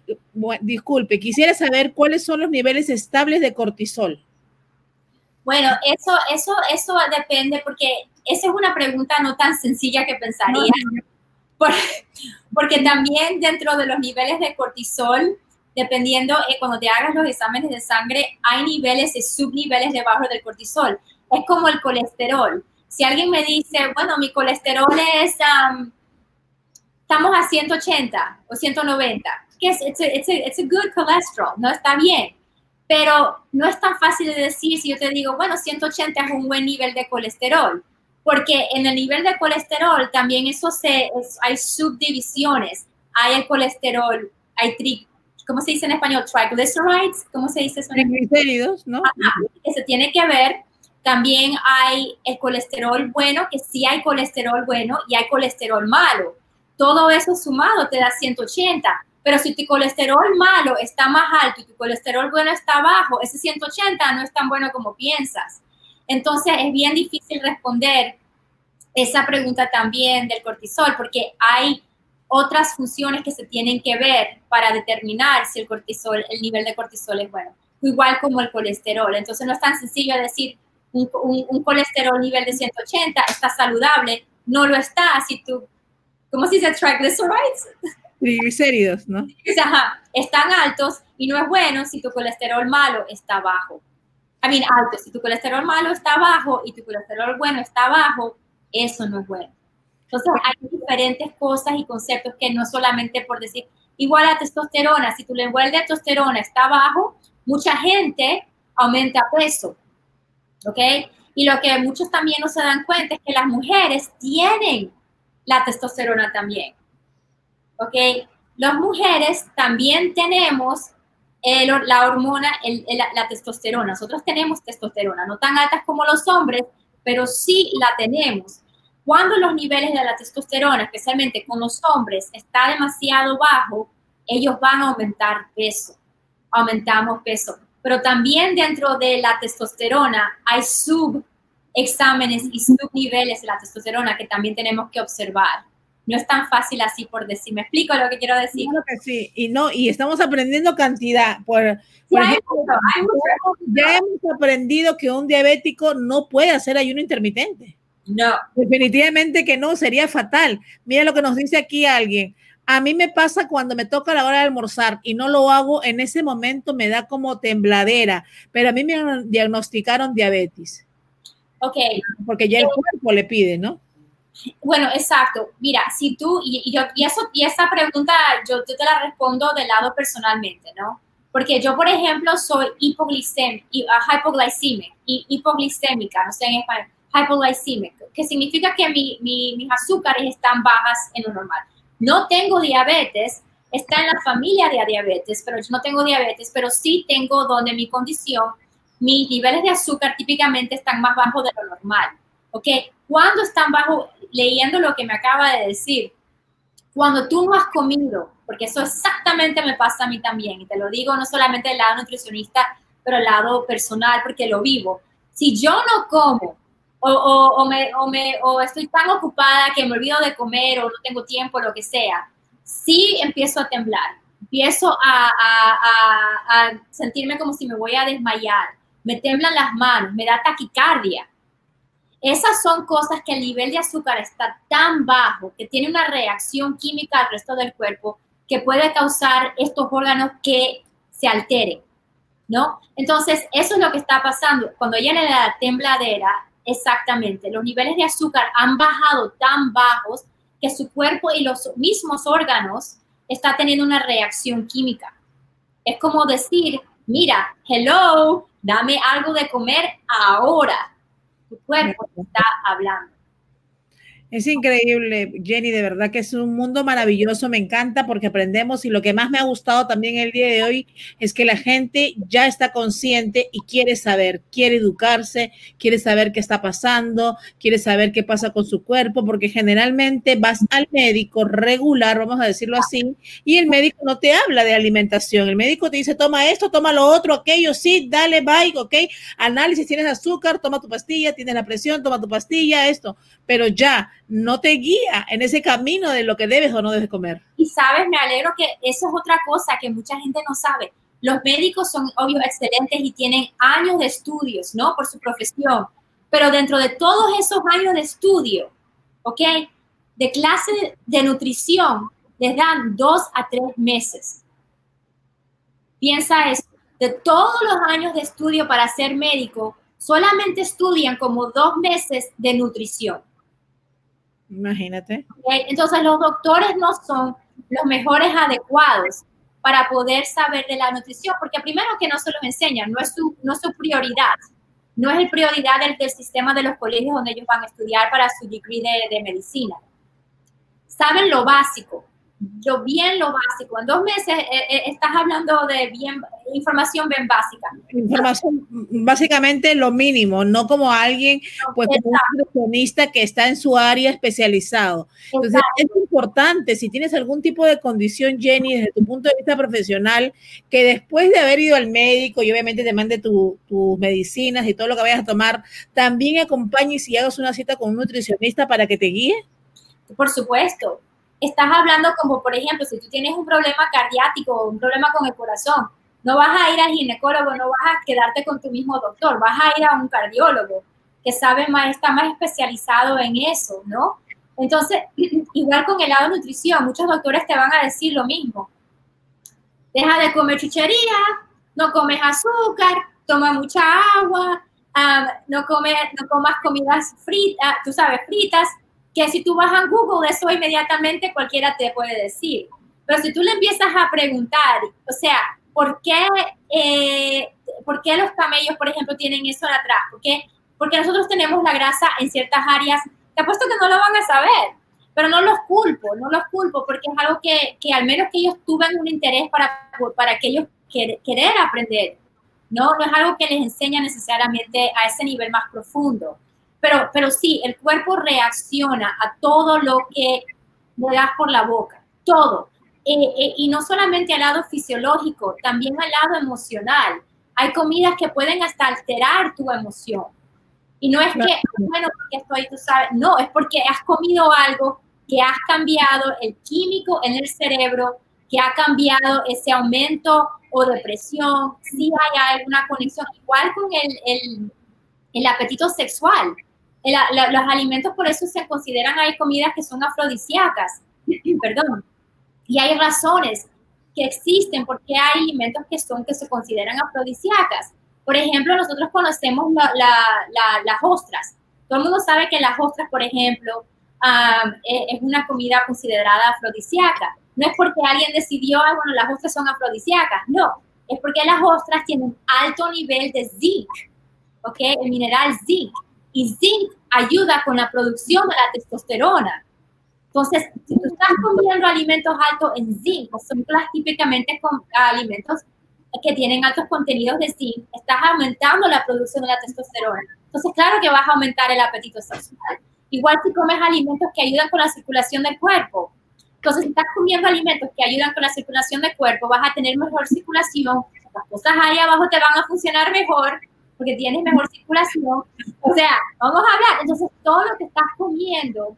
disculpe, quisiera saber cuáles son los niveles estables de cortisol? Bueno, eso, eso, eso depende porque esa es una pregunta no tan sencilla que pensaría, porque también dentro de los niveles de cortisol, dependiendo, eh, cuando te hagas los exámenes de sangre, hay niveles y subniveles debajo del cortisol. Es como el colesterol. Si alguien me dice, bueno, mi colesterol es, estamos a 180 o 190, que es it's a, it's, a, it's a good cholesterol, no está bien. Pero no es tan fácil de decir si yo te digo, bueno, 180 es un buen nivel de colesterol, porque en el nivel de colesterol también eso se, hay subdivisiones, hay el colesterol, hay tri, ¿cómo se dice en español? Triglycerides, ¿cómo se dice eso? Triglicéridos, ¿no? que se tiene que ver También hay el colesterol bueno, que sí hay colesterol bueno y hay colesterol malo. Todo eso sumado te da 180. Pero si tu colesterol malo está más alto y tu colesterol bueno está bajo, ese 180 no es tan bueno como piensas. Entonces es bien difícil responder esa pregunta también del cortisol porque hay otras funciones que se tienen que ver para determinar si el cortisol, el nivel de cortisol es bueno, igual como el colesterol. Entonces no es tan sencillo decir un, un, colesterol nivel de 180 está saludable, no lo está si tú, ¿cómo se dice? Triglycerides. Triglicéridos, ¿no? Ajá, están altos y no es bueno si tu colesterol malo está bajo. I mean, alto. Si tu colesterol malo está bajo y tu colesterol bueno está bajo, eso no es bueno. Entonces, hay diferentes cosas y conceptos que no solamente por decir, igual a testosterona, si tu nivel de testosterona está bajo, mucha gente aumenta peso, ¿ok? Y lo que muchos también no se dan cuenta es que las mujeres tienen la testosterona también, ¿ok? Las mujeres también tenemos la hormona, la testosterona. Nosotros tenemos testosterona, no tan altas como los hombres, pero sí la tenemos. Cuando los niveles de la testosterona, especialmente con los hombres, está demasiado bajo, ellos van a aumentar peso, aumentamos peso. Pero también dentro de la testosterona hay subexámenes y subniveles de la testosterona que también tenemos que observar. No es tan fácil así por decir. ¿Me explico lo que quiero decir? Claro que sí. Y no, y estamos aprendiendo cantidad. Por, por ejemplo, ya hemos aprendido que un diabético no puede hacer ayuno intermitente. No. Definitivamente que no, sería fatal. Mira lo que nos dice aquí alguien. A mí me pasa cuando me toca la hora de almorzar y no lo hago, en ese momento me da como tembladera, pero a mí me diagnosticaron diabetes. Ok. Porque ya el cuerpo le pide, ¿no? Bueno, exacto. Mira, si tú, y, yo, y, eso, y esa pregunta yo, yo, te la respondo del lado personalmente, ¿no? Porque yo, por ejemplo, soy hipoglicémica, hipoglicémica, no sé en español hypoglycemic, que significa que mi, mis azúcares están bajas en lo normal. No tengo diabetes, está en la familia de diabetes, pero yo no tengo diabetes, pero sí tengo donde mi condición, mis niveles de azúcar típicamente están más bajos de lo normal. ¿Ok? Cuando están bajos, leyendo lo que me acaba de decir, cuando tú no has comido, porque eso exactamente me pasa a mí también, y te lo digo no solamente del lado nutricionista, pero del lado personal, porque lo vivo. Si yo no como o, o, me, o, me, o estoy tan ocupada que me olvido de comer o no tengo tiempo, lo que sea, sí empiezo a temblar, empiezo a, a, a, sentirme como si me voy a desmayar, me temblan las manos, me da taquicardia. Esas son cosas que el nivel de azúcar está tan bajo que tiene una reacción química al resto del cuerpo que puede causar estos órganos que se alteren, ¿no? Entonces, eso es lo que está pasando. Cuando ella le da tembladera, Exactamente, los niveles de azúcar han bajado tan bajos que su cuerpo y los mismos órganos está teniendo una reacción química. Es como decir, mira, hello, dame algo de comer ahora. Tu cuerpo está hablando. Es increíble, Jenny, de verdad que es un mundo maravilloso, me encanta porque aprendemos y lo que más me ha gustado también el día de hoy es que la gente ya está consciente y quiere saber, quiere educarse, quiere saber qué está pasando, quiere saber qué pasa con su cuerpo, porque generalmente vas al médico regular, vamos a decirlo así, y el médico no te habla de alimentación, el médico te dice, toma esto, toma lo otro, aquello, sí, dale, bye, ok, análisis, tienes azúcar, toma tu pastilla, tienes la presión, toma tu pastilla, esto, pero ya no te guía en ese camino de lo que debes o no debes comer. Y sabes, me alegro que eso es otra cosa que mucha gente no sabe. Los médicos son, obvio, excelentes y tienen años de estudios, ¿no? Por su profesión. Pero dentro de todos esos años de estudio, ¿ok? De clase de nutrición, les dan dos a tres meses. Piensa eso. De todos los años de estudio para ser médico, solamente estudian como dos meses de nutrición. Imagínate. Entonces los doctores no son los mejores adecuados para poder saber de la nutrición, porque primero que no se los enseñan, no es su, no es su prioridad, no es el prioridad del, del, sistema de los colegios donde ellos van a estudiar para su degree de, de medicina. Saben lo básico, lo bien, lo básico. En dos meses eh, eh, estás hablando de bien información bien básica. Información, básicamente lo mínimo, no como alguien, pues como un nutricionista que está en su área especializado. Entonces, es importante, si tienes algún tipo de condición, Jenny, desde tu punto de vista profesional, que después de haber ido al médico y obviamente te mande tus medicinas y todo lo que vayas a tomar, también acompañes y hagas una cita con un nutricionista para que te guíe. Por supuesto, estás hablando como, por ejemplo, si tú tienes un problema cardíaco o un problema con el corazón, no vas a ir al ginecólogo, no vas a quedarte con tu mismo doctor, vas a ir a un cardiólogo que sabe más, está más especializado en eso, ¿no? Entonces, igual con el lado de nutrición, muchos doctores te van a decir lo mismo. Deja de comer chuchería, no comes azúcar, toma mucha agua, ah, no, come, no comas comidas fritas, tú sabes, fritas, que si tú vas a Google, eso inmediatamente cualquiera te puede decir. Pero si tú le empiezas a preguntar, o sea, ¿por qué, eh, ¿por qué los camellos, por ejemplo, tienen eso de atrás? ¿Por qué? Porque nosotros tenemos la grasa en ciertas áreas. Te apuesto que no lo van a saber, pero no los culpo, no los culpo, porque es algo que, que al menos que ellos tuvieron un interés para, para que ellos querer aprender. No, no es algo que les enseña necesariamente a ese nivel más profundo. Pero, pero sí, el cuerpo reacciona a todo lo que le das por la boca, todo. Eh, eh, y no solamente al lado fisiológico, también al lado emocional. Hay comidas que pueden hasta alterar tu emoción. Y no es que, bueno, porque estoy, tú sabes, no, es porque has comido algo que has cambiado el químico en el cerebro, que ha cambiado ese aumento o depresión, si hay alguna conexión, igual con el, el, el apetito sexual los alimentos por eso se consideran, hay comidas que son afrodisíacas, perdón, y hay razones que existen porque hay alimentos que son, que se consideran afrodisíacas. Por ejemplo, nosotros conocemos las ostras. Todo el mundo sabe que las ostras, por ejemplo, e, es una comida considerada afrodisíaca. No es porque alguien decidió, ah, bueno, las ostras son afrodisíacas, no, es porque las ostras tienen alto nivel de zinc, ¿ok? El mineral zinc y zinc ayuda con la producción de la testosterona. Entonces, si tú estás comiendo alimentos altos en zinc, son típicamente con alimentos que tienen altos contenidos de zinc, estás aumentando la producción de la testosterona. Entonces, claro que vas a aumentar el apetito sexual. Igual si comes alimentos que ayudan con la circulación del cuerpo. Entonces, si estás comiendo alimentos que ayudan con la circulación del cuerpo, vas a tener mejor circulación, las cosas ahí abajo te van a funcionar mejor, porque tienes mejor circulación. O sea, vamos a hablar. Entonces, todo lo que estás comiendo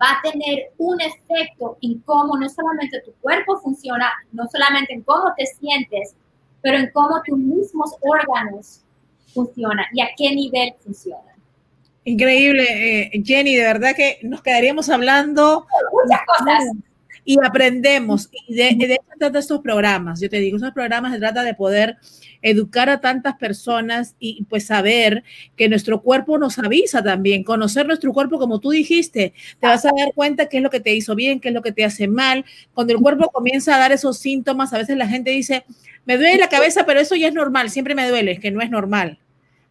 va a tener un efecto en cómo no solamente tu cuerpo funciona, no solamente en cómo te sientes, pero en cómo tus mismos órganos funcionan y a qué nivel funcionan. Increíble, eh, Jenny, de verdad que nos quedaríamos hablando muchas cosas y aprendemos. Y de, de eso trata estos programas. Yo te digo, estos programas se trata de poder educar a tantas personas y pues saber que nuestro cuerpo nos avisa también, conocer nuestro cuerpo como tú dijiste, te vas a dar cuenta qué es lo que te hizo bien, qué es lo que te hace mal. Cuando el cuerpo comienza a dar esos síntomas, a veces la gente dice, me duele la cabeza, pero eso ya es normal, siempre me duele, es que no es normal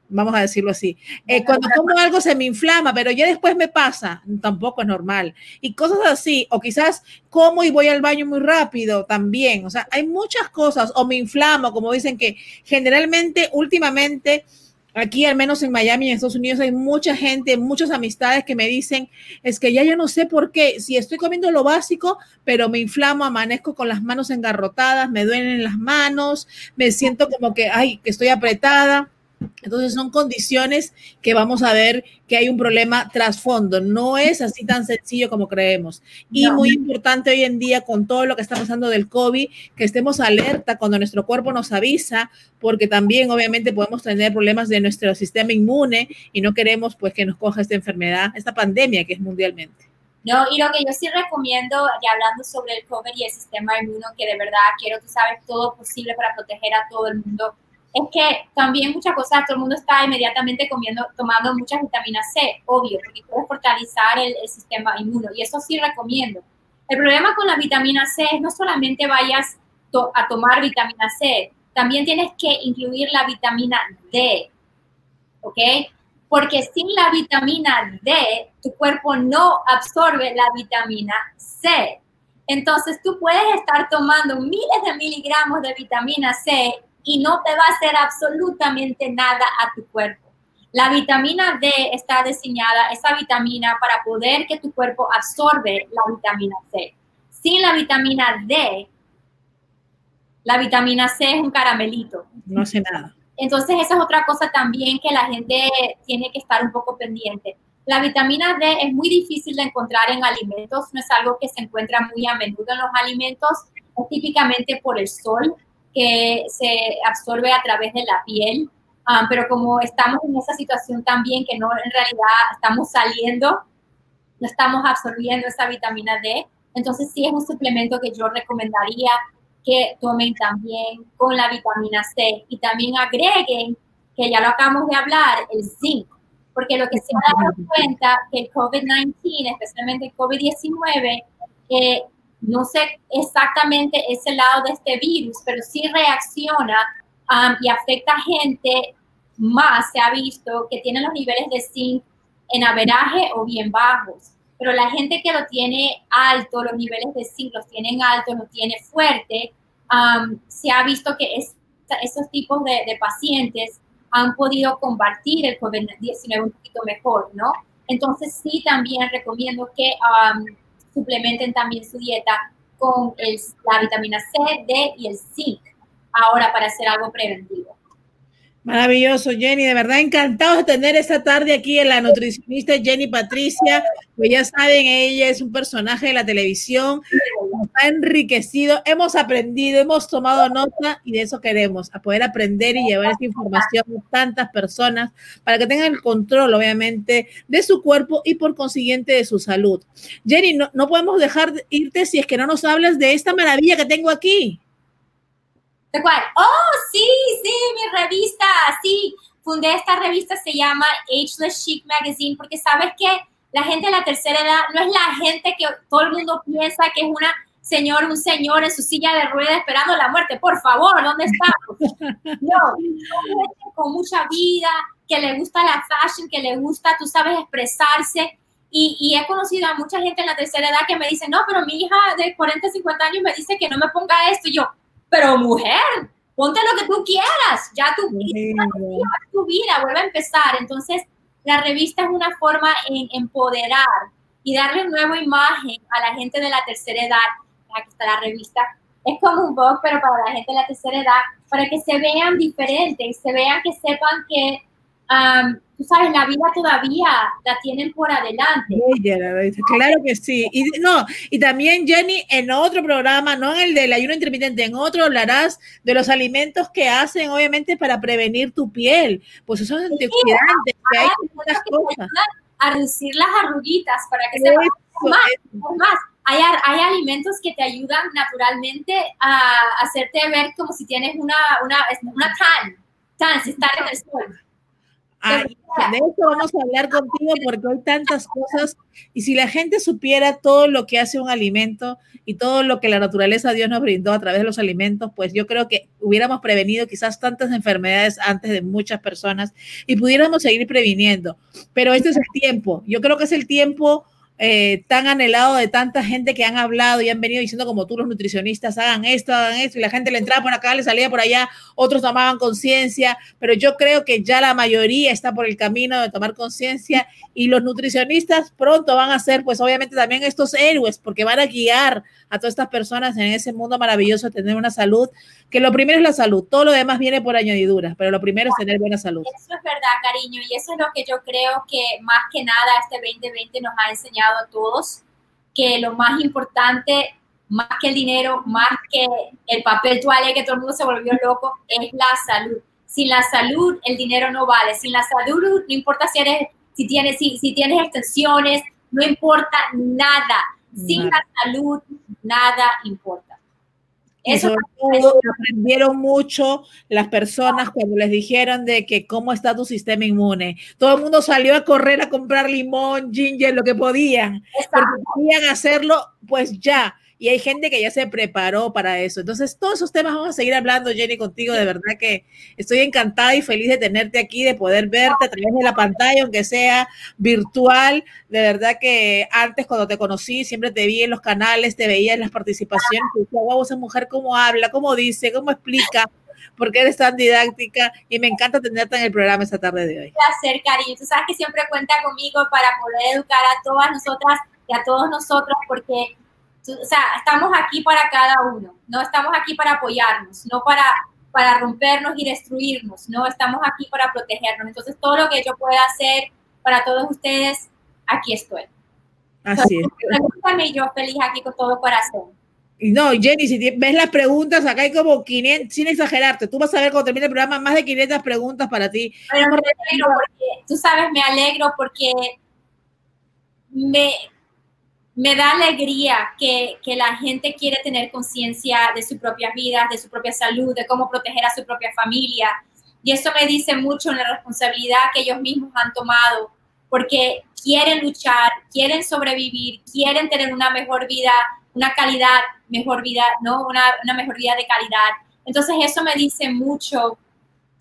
vamos a decirlo así. Eh, cuando como algo se me inflama, pero ya después me pasa, tampoco es normal. Y cosas así, o quizás como y voy al baño muy rápido también. O sea, hay muchas cosas, o me inflamo, como dicen que generalmente, últimamente, aquí al menos en Miami, en Estados Unidos, hay mucha gente, muchas amistades que me dicen, es que ya yo no sé por qué, si estoy comiendo lo básico, pero me inflamo, amanezco con las manos engarrotadas, me duelen las manos, me siento como que, ay, que estoy apretada entonces son condiciones que vamos a ver que hay un problema trasfondo. No es así tan sencillo como creemos. Y muy importante hoy en día con todo lo que está pasando del COVID, que estemos alerta cuando nuestro cuerpo nos avisa, porque también obviamente podemos tener problemas de nuestro sistema inmune y no queremos pues que nos coja esta enfermedad, esta pandemia que es mundialmente. No, y lo que yo sí recomiendo, ya hablando sobre el COVID y el sistema inmune, que de verdad quiero, tú sabes, todo posible para proteger a todo el mundo es que también muchas cosas, todo el mundo está inmediatamente comiendo, tomando muchas vitaminas C, obvio, porque puede fortalecer el, sistema inmuno y eso sí recomiendo. El problema con la vitamina C es no solamente vayas a tomar vitamina C, también tienes que incluir la vitamina D, ¿ok? Porque sin la vitamina D, tu cuerpo no absorbe la vitamina C. Entonces tú puedes estar tomando miles de miligramos de vitamina C y no te va a hacer absolutamente nada a tu cuerpo. La vitamina D está diseñada, esa vitamina, para poder que tu cuerpo absorbe la vitamina C. Sin la vitamina D, la vitamina C es un caramelito. No hace nada. Entonces, esa es otra cosa también que la gente tiene que estar un poco pendiente. La vitamina D es muy difícil de encontrar en alimentos, no es algo que se encuentra muy a menudo en los alimentos, es típicamente por el sol que se absorbe a través de la piel, ah, pero como estamos en esa situación también que no en realidad estamos saliendo, no estamos absorbiendo esa vitamina D, entonces sí es un suplemento que yo recomendaría que tomen también con la vitamina C. Y también agreguen, que ya lo acabamos de hablar, el zinc, porque lo que se ha dado cuenta que el COVID-19, especialmente el COVID-19, eh, no sé exactamente ese lado de este virus, pero sí reacciona um, y afecta a gente más, se ha visto, que tiene los niveles de zinc en averaje o bien bajos. Pero la gente que lo tiene alto, los niveles de zinc los tienen altos, lo tiene fuerte, se ha visto que esos tipos de, pacientes han podido combatir el COVID-19 un poquito mejor, ¿no? Entonces sí, también recomiendo que suplementen también su dieta con la vitamina C, D y el zinc, ahora para hacer algo preventivo. Maravilloso, Jenny. De verdad, encantado de tener esta tarde aquí en la nutricionista Jenny Patricia. Pues ya saben, ella es un personaje de la televisión. Nos ha enriquecido, hemos aprendido, hemos tomado nota y de eso queremos, a poder aprender y llevar esa información a tantas personas para que tengan el control, obviamente, de su cuerpo y por consiguiente de su salud. Jenny, no, no podemos dejar de irte si es que no nos hablas de esta maravilla que tengo aquí. ¿De cuál? Oh, sí, sí, mi revista, sí. Fundé esta revista, se llama Ageless Chic Magazine, porque sabes que la gente de la tercera edad no es la gente que todo el mundo piensa que es una señor, un señor en su silla de ruedas esperando la muerte. Por favor, ¿dónde está? No, con mucha vida, que le gusta la fashion, que le gusta, tú sabes, expresarse. Y, y, he conocido a mucha gente en la tercera edad que me dice, no, pero mi hija de 40, 50 años me dice que no me ponga esto. Y yo, pero mujer, ponte lo que tú quieras, ya tu, vida, tu vida, vuelve a empezar. Entonces, la revista es una forma en empoderar y darle nueva imagen a la gente de la tercera edad. Aquí está la revista. Es como un blog, pero para la gente de la tercera edad, para que se vean diferentes, se vean que sepan que tú sabes, la vida todavía la tienen por adelante. Claro que sí. Y no, y también Jenny, en otro programa, no en el del ayuno intermitente, en otro hablarás de los alimentos que hacen, obviamente, para prevenir tu piel. Pues esos antioxidantes, que hay muchas cosas. A reducir las arruguitas para que se más, más. Hay, hay, alimentos que te ayudan naturalmente a hacerte ver como si tienes una, una, una tan, tan, si estás en el sol de eso vamos a hablar contigo porque hay tantas cosas y si la gente supiera todo lo que hace un alimento y todo lo que la naturaleza Dios nos brindó a través de los alimentos, pues yo creo que hubiéramos prevenido quizás tantas enfermedades antes de muchas personas y pudiéramos seguir previniendo. Pero este es el tiempo. Yo creo que es el tiempo eh, tan anhelado de tanta gente que han hablado y han venido diciendo como tú los nutricionistas hagan esto, hagan esto y la gente le entraba por acá, le salía por allá, otros tomaban conciencia, pero yo creo que ya la mayoría está por el camino de tomar conciencia y los nutricionistas pronto van a ser pues obviamente también estos héroes porque van a guiar a todas estas personas en ese mundo maravilloso de tener una salud, que lo primero es la salud, todo lo demás viene por añadidura, pero lo primero es tener buena salud. Eso es verdad, cariño, y eso es lo que yo creo que más que nada este 2020 nos ha enseñado a todos, que lo más importante, más que el dinero, más que el papel toalla que todo el mundo se volvió loco, es la salud. Sin la salud, el dinero no vale. Sin la salud, no importa si eres, si tienes, si, si tienes extensiones, no importa nada. Sin la salud, nada importa. Eso aprendieron mucho las personas cuando les dijeron de que cómo está tu sistema inmune. Todo el mundo salió a correr a comprar limón, ginger, lo que podían, porque podían hacerlo, pues ya. Y hay gente que ya se preparó para eso. Entonces, todos esos temas vamos a seguir hablando, Jenny, contigo. De verdad que estoy encantada y feliz de tenerte aquí, de poder verte a través de la pantalla, aunque sea virtual. De verdad que antes, cuando te conocí, siempre te vi en los canales, te veía en las participaciones, y decía, wow, esa mujer cómo habla, cómo dice, cómo explica porque eres tan didáctica y me encanta tenerte en el programa esta tarde de hoy. Un placer, cariño. Tú sabes que siempre cuenta conmigo para poder educar a todas nosotras y a todos nosotros porque o sea, estamos aquí para cada uno, no estamos aquí para apoyarnos, no para, para rompernos y destruirnos, no estamos aquí para protegernos. Entonces, todo lo que yo pueda hacer para todos ustedes, aquí estoy. Así es. Pregúntame y yo feliz aquí con todo corazón. No, Jenny, si ves las preguntas, acá hay como 500, sin exagerarte, tú vas a ver cuando termine el programa más de 500 preguntas para ti. Pero me alegro porque, tú sabes, me alegro porque me, me da alegría que, que la gente quiere tener conciencia de sus propias vidas, de su propia salud, de cómo proteger a su propia familia. Y eso me dice mucho en la responsabilidad que ellos mismos han tomado, porque quieren luchar, quieren sobrevivir, quieren tener una mejor vida, una calidad, mejor vida, ¿no? Una, una mejor vida de calidad. Entonces eso me dice mucho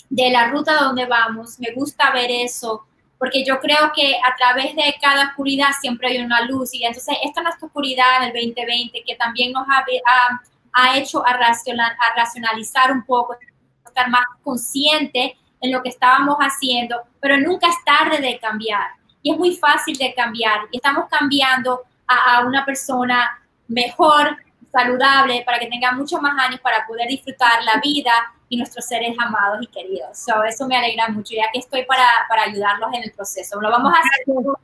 de la ruta donde vamos. Me gusta ver eso porque yo creo que a través de cada oscuridad siempre hay una luz y entonces esta es nuestra oscuridad en el 2020 que también nos ha, ha, hecho a, a racionalizar un poco, estar más consciente en lo que estábamos haciendo, pero nunca es tarde de cambiar y es muy fácil de cambiar y estamos cambiando a, a una persona mejor, saludable, para que tenga muchos más años para poder disfrutar la vida y nuestros seres amados y queridos. So, eso me alegra mucho, ya que estoy para, para ayudarlos en el proceso. Lo vamos a hacer juntos.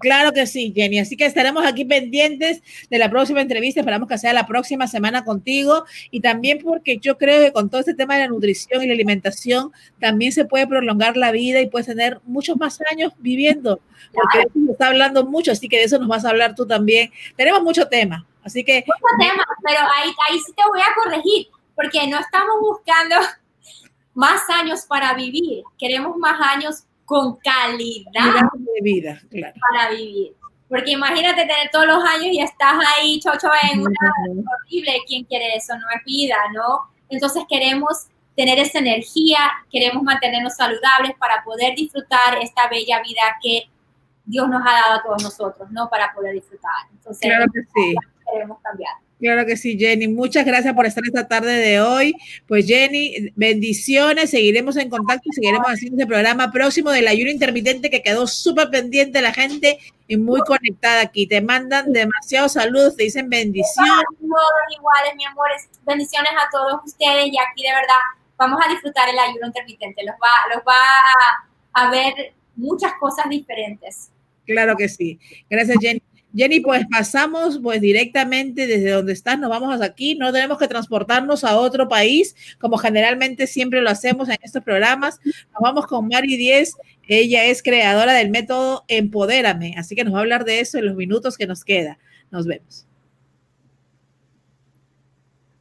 claro que sí, Jenny. Así que estaremos aquí pendientes de la próxima entrevista. Esperamos que sea la próxima semana contigo. Y también porque yo creo que con todo este tema de la nutrición y la alimentación, también se puede prolongar la vida y puedes tener muchos más años viviendo. Porque se está hablando mucho, así que de eso nos vas a hablar tú también. Tenemos mucho tema. Así que. Mucho tema, pero ahí, ahí sí te voy a corregir porque no estamos buscando más años para vivir, queremos más años con calidad de vida, claro. para vivir. Porque imagínate tener todos los años y estás ahí, chocho, en una horrible. ¿Quién quiere eso? No es vida, ¿no? Entonces queremos tener esa energía, queremos mantenernos saludables para poder disfrutar esta bella vida que Dios nos ha dado a todos nosotros, ¿no? Para poder disfrutar. Entonces, claro que sí. Queremos cambiar. Claro que sí, Jenny. Muchas gracias por estar esta tarde de hoy. Pues Jenny, bendiciones. Seguiremos en contacto y seguiremos haciendo este programa próximo del ayuno intermitente que quedó súper pendiente la gente y muy conectada aquí. Te mandan demasiados saludos, te dicen bendiciones. Todos iguales, mi amor. Bendiciones a todos ustedes y aquí de verdad vamos a disfrutar el ayuno intermitente. Los va, los va a, a ver muchas cosas diferentes. Claro que sí. Gracias, Jenny. Jenny, pues pasamos pues directamente desde donde estás, nos vamos aquí, no tenemos que transportarnos a otro país, como generalmente siempre lo hacemos en estos programas. Nos vamos con Mari Díez, ella es creadora del método Empodérame, así que nos va a hablar de eso en los minutos que nos queda. Nos vemos.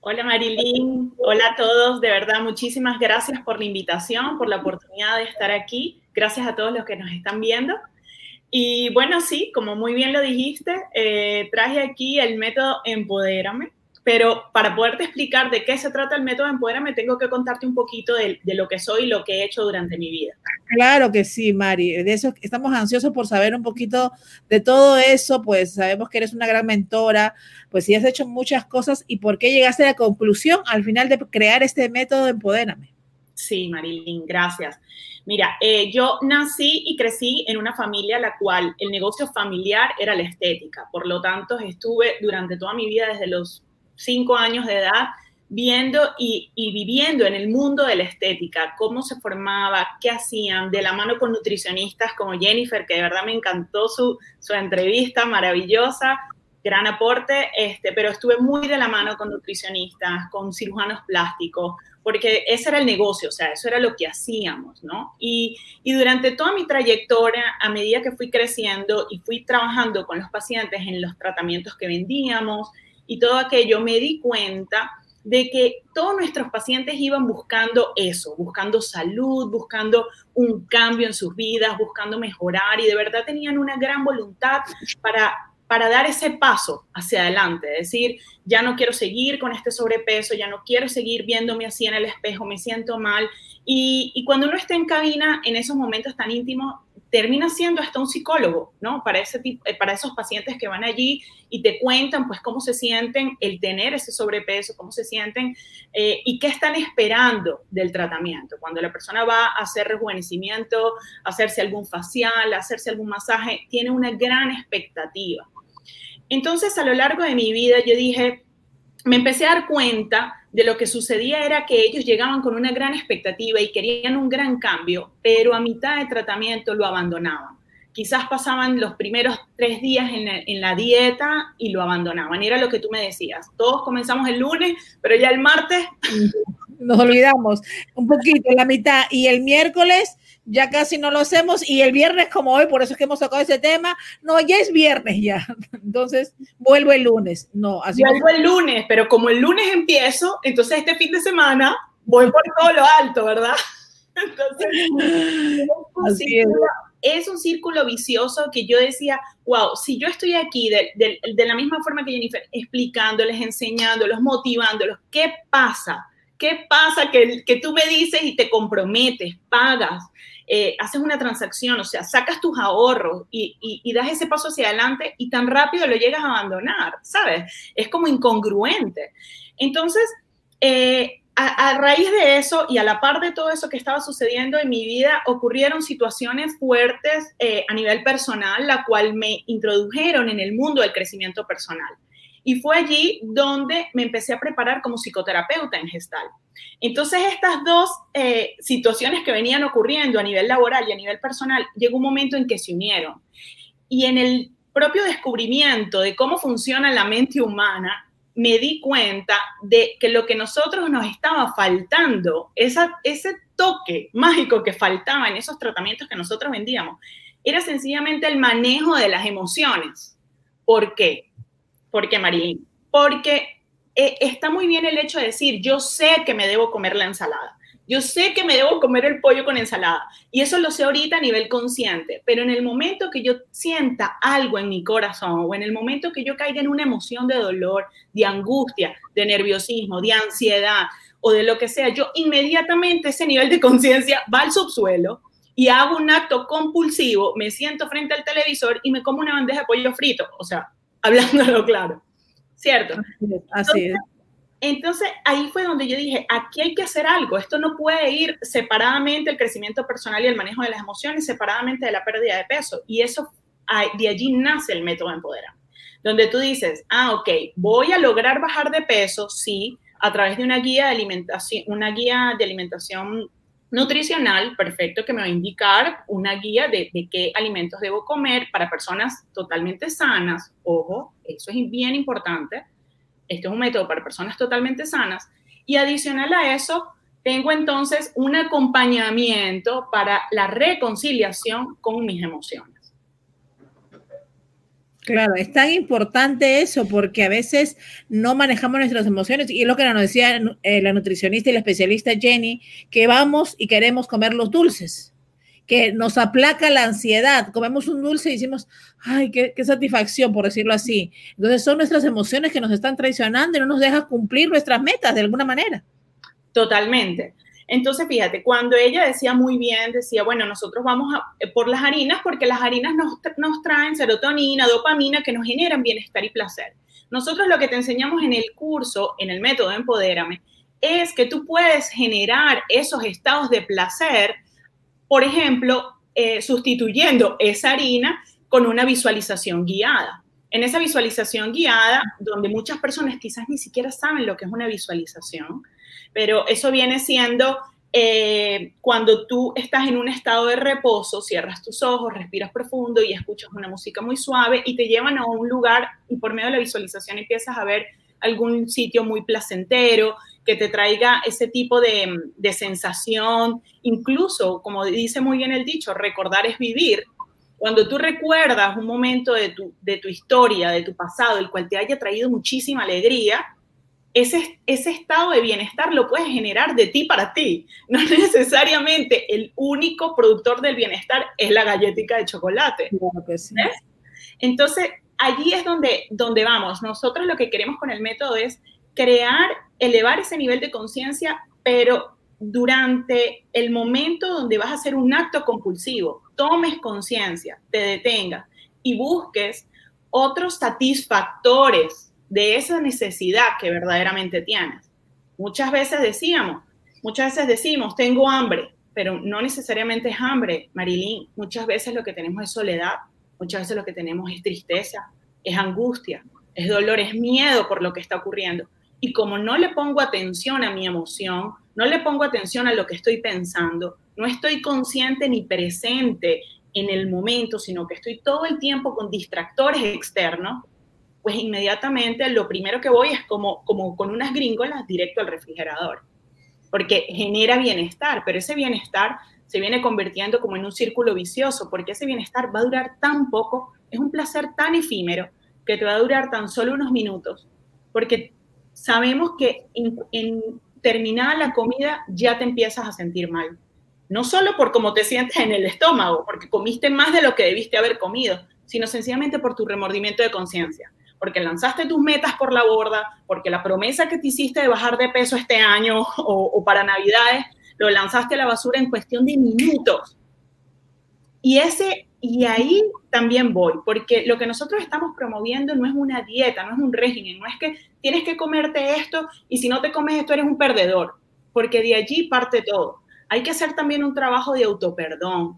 Hola Marilyn, hola a todos, de verdad muchísimas gracias por la invitación, por la oportunidad de estar aquí, gracias a todos los que nos están viendo. Y bueno, sí, como muy bien lo dijiste, eh, traje aquí el método Empodérame, pero para poderte explicar de qué se trata el método Empodérame, tengo que contarte un poquito de, lo que soy y lo que he hecho durante mi vida. Claro que sí, Mari. De eso estamos ansiosos por saber un poquito de todo eso, pues sabemos que eres una gran mentora, pues sí has hecho muchas cosas y por qué llegaste a la conclusión al final de crear este método Empodérame. Sí, Marilyn, gracias. Mira, eh, yo nací y crecí en una familia la cual el negocio familiar era la estética. Por lo tanto, estuve durante toda mi vida, desde los cinco años de edad, viendo y, viviendo en el mundo de la estética, cómo se formaba, qué hacían, de la mano con nutricionistas como Jennifer, que de verdad me encantó su, su entrevista maravillosa, gran aporte, este, pero estuve muy de la mano con nutricionistas, con cirujanos plásticos, porque ese era el negocio, o sea, eso era lo que hacíamos, ¿no? Y, y, durante toda mi trayectoria, a medida que fui creciendo y fui trabajando con los pacientes en los tratamientos que vendíamos y todo aquello, me di cuenta de que todos nuestros pacientes iban buscando eso, buscando salud, buscando un cambio en sus vidas, buscando mejorar y de verdad tenían una gran voluntad para para dar ese paso hacia adelante, decir, ya no quiero seguir con este sobrepeso, ya no quiero seguir viéndome así en el espejo, me siento mal. Y, cuando uno está en cabina, en esos momentos tan íntimos, termina siendo hasta un psicólogo, ¿no? Para, ese tipo, eh, para esos pacientes que van allí y te cuentan, pues, cómo se sienten el tener ese sobrepeso, cómo se sienten eh, y qué están esperando del tratamiento. Cuando la persona va a hacer rejuvenecimiento, hacerse algún facial, hacerse algún masaje, tiene una gran expectativa. Entonces, a lo largo de mi vida, yo dije, me empecé a dar cuenta de lo que sucedía era que ellos llegaban con una gran expectativa y querían un gran cambio, pero a mitad de tratamiento lo abandonaban. Quizás pasaban los primeros tres días en la, dieta y lo abandonaban. Era lo que tú me decías. Todos comenzamos el lunes, pero ya el martes... Nos olvidamos un poquito, la mitad. Y el miércoles ya casi no lo hacemos y el viernes como hoy, por eso es que hemos sacado ese tema, no, ya es viernes ya, entonces vuelvo el lunes, no, así Vuelvo el lunes, pero como el lunes empiezo, entonces este fin de semana voy por todo lo alto, ¿verdad? Entonces, es. un círculo vicioso que yo decía, wow, si yo estoy aquí de, de la misma forma que Jennifer, explicándoles, enseñándolos, motivándolos, ¿qué pasa? ¿Qué pasa que, que tú me dices y te comprometes, pagas, eh, haces una transacción, o sea, sacas tus ahorros y, y, das ese paso hacia adelante y tan rápido lo llegas a abandonar, ¿sabes? Es como incongruente. Entonces, eh, a, raíz de eso y a la par de todo eso que estaba sucediendo en mi vida, ocurrieron situaciones fuertes eh, a nivel personal, la cual me introdujeron en el mundo del crecimiento personal. Y fue allí donde me empecé a preparar como psicoterapeuta en gestal. Entonces, estas dos eh, situaciones que venían ocurriendo a nivel laboral y a nivel personal, llegó un momento en que se unieron. Y en el propio descubrimiento de cómo funciona la mente humana, me di cuenta de que lo que nosotros nos estaba faltando, ese toque mágico que faltaba en esos tratamientos que nosotros vendíamos, era sencillamente el manejo de las emociones. ¿Por qué? ¿Por qué, Marilyn? Porque eh, está muy bien el hecho de decir, yo sé que me debo comer la ensalada. Yo sé que me debo comer el pollo con ensalada y eso lo sé ahorita a nivel consciente, pero en el momento que yo sienta algo en mi corazón o en el momento que yo caiga en una emoción de dolor, de angustia, de nerviosismo, de ansiedad o de lo que sea, yo inmediatamente ese nivel de conciencia va al subsuelo y hago un acto compulsivo, me siento frente al televisor y me como una bandeja de pollo frito, o sea, hablándolo claro, ¿cierto? Así es. Entonces, ahí fue donde yo dije, aquí hay que hacer algo, esto no puede ir separadamente el crecimiento personal y el manejo de las emociones, separadamente de la pérdida de peso. Y eso, de allí nace el método Empodera, donde tú dices, ah, ok, voy a lograr bajar de peso, sí, a través de una guía de alimentación, una guía de alimentación nutricional, perfecto, que me va a indicar una guía de, qué alimentos debo comer para personas totalmente sanas. Ojo, eso es bien importante. Este es un método para personas totalmente sanas. Y adicional a eso, tengo entonces un acompañamiento para la reconciliación con mis emociones. Claro, es tan importante eso porque a veces no manejamos nuestras emociones y es lo que nos decía eh, la nutricionista y la especialista Jenny, que vamos y queremos comer los dulces, que nos aplaca la ansiedad, comemos un dulce y decimos, ay, qué, qué satisfacción, por decirlo así. Entonces son nuestras emociones que nos están traicionando y no nos dejan cumplir nuestras metas de alguna manera. Totalmente. Entonces, fíjate, cuando ella decía muy bien, decía, bueno, nosotros vamos eh, por las harinas porque las harinas nos, nos traen serotonina, dopamina, que nos generan bienestar y placer. Nosotros lo que te enseñamos en el curso, en el método Empodérame, es que tú puedes generar esos estados de placer, por ejemplo, eh, sustituyendo esa harina con una visualización guiada. En esa visualización guiada, donde muchas personas quizás ni siquiera saben lo que es una visualización, pero eso viene siendo eh, cuando tú estás en un estado de reposo, cierras tus ojos, respiras profundo y escuchas una música muy suave y te llevan a un lugar y por medio de la visualización empiezas a ver algún sitio muy placentero que te traiga ese tipo de, de sensación, incluso, como dice muy bien el dicho, recordar es vivir. Cuando tú recuerdas un momento de tu, de tu historia, de tu pasado, el cual te haya traído muchísima alegría, ese, ese estado de bienestar lo puedes generar de ti para ti. No necesariamente el único productor del bienestar es la galletica de chocolate. Entonces, allí es donde, donde vamos. Nosotros lo que queremos con el método es crear, elevar ese nivel de conciencia, pero durante el momento donde vas a hacer un acto compulsivo, tomes conciencia, te detengas y busques otros satisfactores de esa necesidad que verdaderamente tienes. Muchas veces decíamos, muchas veces decimos, tengo hambre, pero no necesariamente es hambre, Marilyn. Muchas veces lo que tenemos es soledad, muchas veces lo que tenemos es tristeza, es angustia, es dolor, es miedo por lo que está ocurriendo. Y como no le pongo atención a mi emoción, no le pongo atención a lo que estoy pensando, no estoy consciente ni presente en el momento, sino que estoy todo el tiempo con distractores externos, pues inmediatamente lo primero que voy es como, como con unas gringolas directo al refrigerador, porque genera bienestar, pero ese bienestar se viene convirtiendo como en un círculo vicioso, porque ese bienestar va a durar tan poco, es un placer tan efímero que te va a durar tan solo unos minutos, porque sabemos que en, terminada la comida ya te empiezas a sentir mal. No solo por cómo te sientes en el estómago, porque comiste más de lo que debiste haber comido, sino sencillamente por tu remordimiento de conciencia, porque lanzaste tus metas por la borda, porque la promesa que te hiciste de bajar de peso este año o, o para Navidades, lo lanzaste a la basura en cuestión de minutos. Y ese y ahí también voy, porque lo que nosotros estamos promoviendo no es una dieta, no es un régimen, no es que tienes que comerte esto y si no te comes esto eres un perdedor, porque de allí parte todo. Hay que hacer también un trabajo de autoperdón.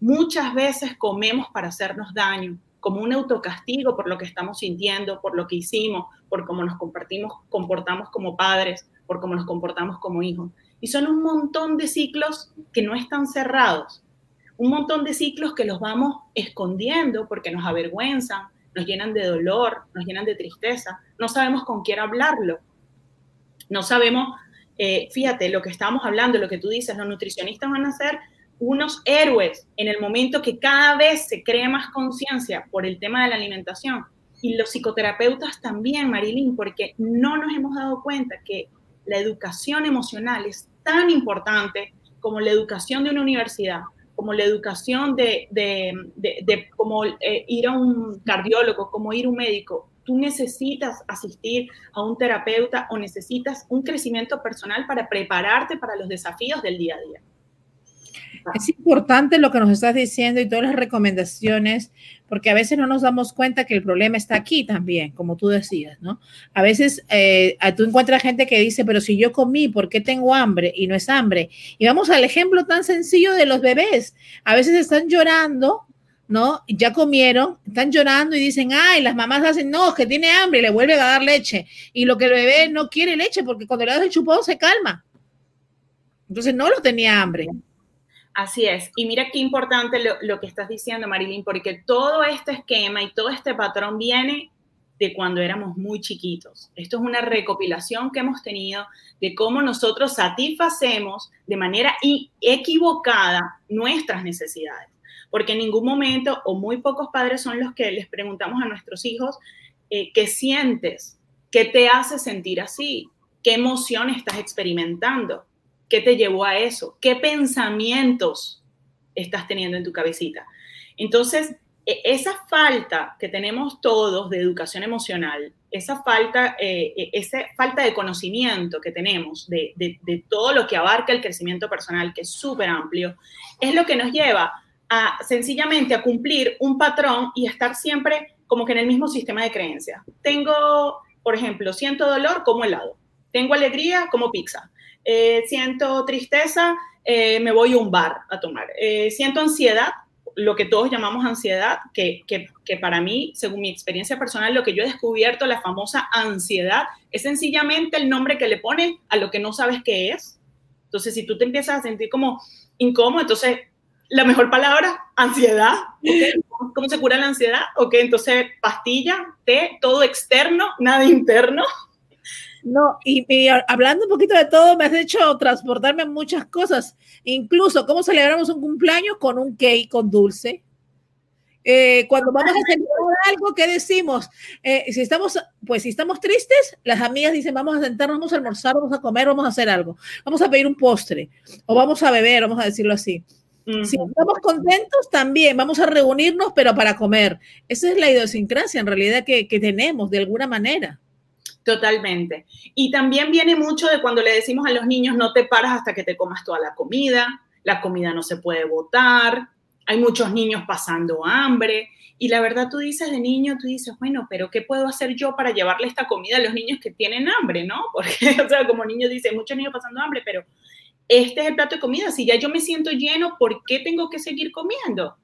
Muchas veces comemos para hacernos daño, como un autocastigo por lo que estamos sintiendo, por lo que hicimos, por cómo nos compartimos, comportamos como padres, por cómo nos comportamos como hijos. Y son un montón de ciclos que no están cerrados. Un montón de ciclos que los vamos escondiendo porque nos avergüenzan, nos llenan de dolor, nos llenan de tristeza, no sabemos con quién hablarlo, no sabemos, eh, fíjate, lo que estamos hablando, lo que tú dices, los nutricionistas van a ser unos héroes en el momento que cada vez se cree más conciencia por el tema de la alimentación. Y los psicoterapeutas también, Marilyn, porque no nos hemos dado cuenta que la educación emocional es tan importante como la educación de una universidad, como la educación de, de, de, como eh, ir a un cardiólogo, como ir a un médico. Tú necesitas asistir a un terapeuta o necesitas un crecimiento personal para prepararte para los desafíos del día a día. Es importante lo que nos estás diciendo y todas las recomendaciones, porque a veces no nos damos cuenta que el problema está aquí también, como tú decías, ¿no? A veces eh, tú encuentras gente que dice, pero si yo comí, ¿por qué tengo hambre? Y no es hambre. Y vamos al ejemplo tan sencillo de los bebés. A veces están llorando, ¿no? Ya comieron, están llorando y dicen, ay, las mamás hacen, no, que tiene hambre le vuelven a dar leche. Y lo que el bebé no quiere leche porque cuando le das el chupón se calma. Entonces no lo tenía hambre. Así es. Y mira qué importante lo, que estás diciendo, Marilyn, porque todo este esquema y todo este patrón viene de cuando éramos muy chiquitos. Esto es una recopilación que hemos tenido de cómo nosotros satisfacemos de manera equivocada nuestras necesidades. Porque en ningún momento o muy pocos padres son los que les preguntamos a nuestros hijos eh, qué sientes, qué te hace sentir así, qué emoción estás experimentando. ¿Qué te llevó a eso? ¿Qué pensamientos estás teniendo en tu cabecita? Entonces, e, esa falta que tenemos todos de educación emocional, esa falta, eh, e, esa falta de conocimiento que tenemos de, todo lo que abarca el crecimiento personal, que es súper amplio, es lo que nos lleva a sencillamente a cumplir un patrón y estar siempre como que en el mismo sistema de creencias. Tengo, por ejemplo, siento dolor como helado, tengo alegría como pizza, eh, siento tristeza, eh, me voy a un bar a tomar. Eh, siento ansiedad, lo que todos llamamos ansiedad, que, que, que, para mí, según mi experiencia personal, lo que yo he descubierto, la famosa ansiedad, es sencillamente el nombre que le pones a lo que no sabes qué es. Entonces, si tú te empiezas a sentir como incómodo, entonces la mejor palabra, ansiedad. ¿Cómo se cura la ansiedad? Ok, entonces pastilla, té, todo externo, nada interno. No, y, hablando un poquito de todo, me has hecho transportarme muchas cosas, incluso cómo celebramos un cumpleaños con un cake con dulce. Eh, cuando vamos a celebrar algo, ¿qué decimos? Eh, si estamos, pues si estamos tristes, las amigas dicen, vamos a sentarnos, vamos a almorzar, vamos a comer, vamos a hacer algo, vamos a pedir un postre o vamos a beber, vamos a decirlo así. Si estamos contentos, también vamos a reunirnos, pero para comer. Esa es la idiosincrasia en realidad que, que tenemos de alguna manera. Totalmente. Y también viene mucho de cuando le decimos a los niños, no te paras hasta que te comas toda la comida, la comida no se puede botar, hay muchos niños pasando hambre. Y la verdad tú dices de niño, tú dices, bueno, pero ¿qué puedo hacer yo para llevarle esta comida a los niños que tienen hambre, no? Porque, o sea, como niño dice, muchos niños pasando hambre, pero este es el plato de comida. Si ya yo me siento lleno, ¿por qué tengo que seguir comiendo?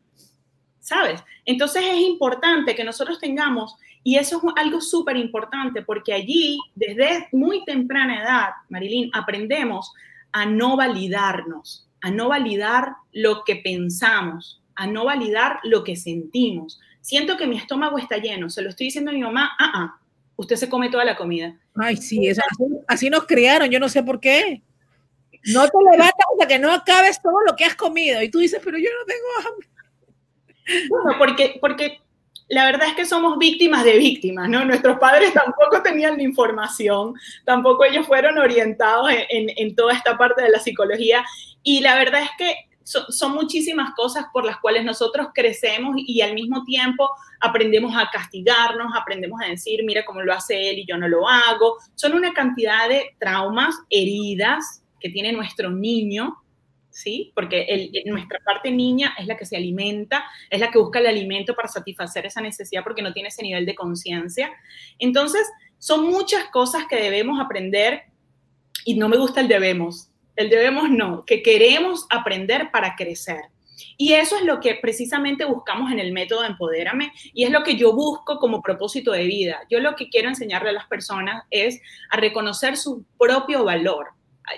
¿Sabes? Entonces es importante que nosotros tengamos, y eso es algo súper importante, porque allí, desde muy temprana edad, Marilyn, aprendemos a no validarnos, a no validar lo que pensamos, a no validar lo que sentimos. Siento que mi estómago está lleno, se lo estoy diciendo a mi mamá, ah, ah, usted se come toda la comida. Ay, sí, así, así nos criaron, yo no sé por qué. No te levantas hasta que no acabes todo lo que has comido. Y tú dices, pero yo no tengo hambre. Bueno, porque, porque la verdad es que somos víctimas de víctimas, ¿no? Nuestros padres tampoco tenían la información, tampoco ellos fueron orientados en, en, toda esta parte de la psicología. Y la verdad es que son, muchísimas cosas por las cuales nosotros crecemos y al mismo tiempo aprendemos a castigarnos, aprendemos a decir, mira cómo lo hace él y yo no lo hago. Son una cantidad de traumas, heridas que tiene nuestro niño ¿sí? Porque nuestra parte niña es la que se alimenta, es la que busca el alimento para satisfacer esa necesidad porque no tiene ese nivel de conciencia. Entonces, son muchas cosas que debemos aprender y no me gusta el debemos. El debemos no, que queremos aprender para crecer. Y eso es lo que precisamente buscamos en el método Empodérame y es lo que yo busco como propósito de vida. Yo lo que quiero enseñarle a las personas es a reconocer su propio valor.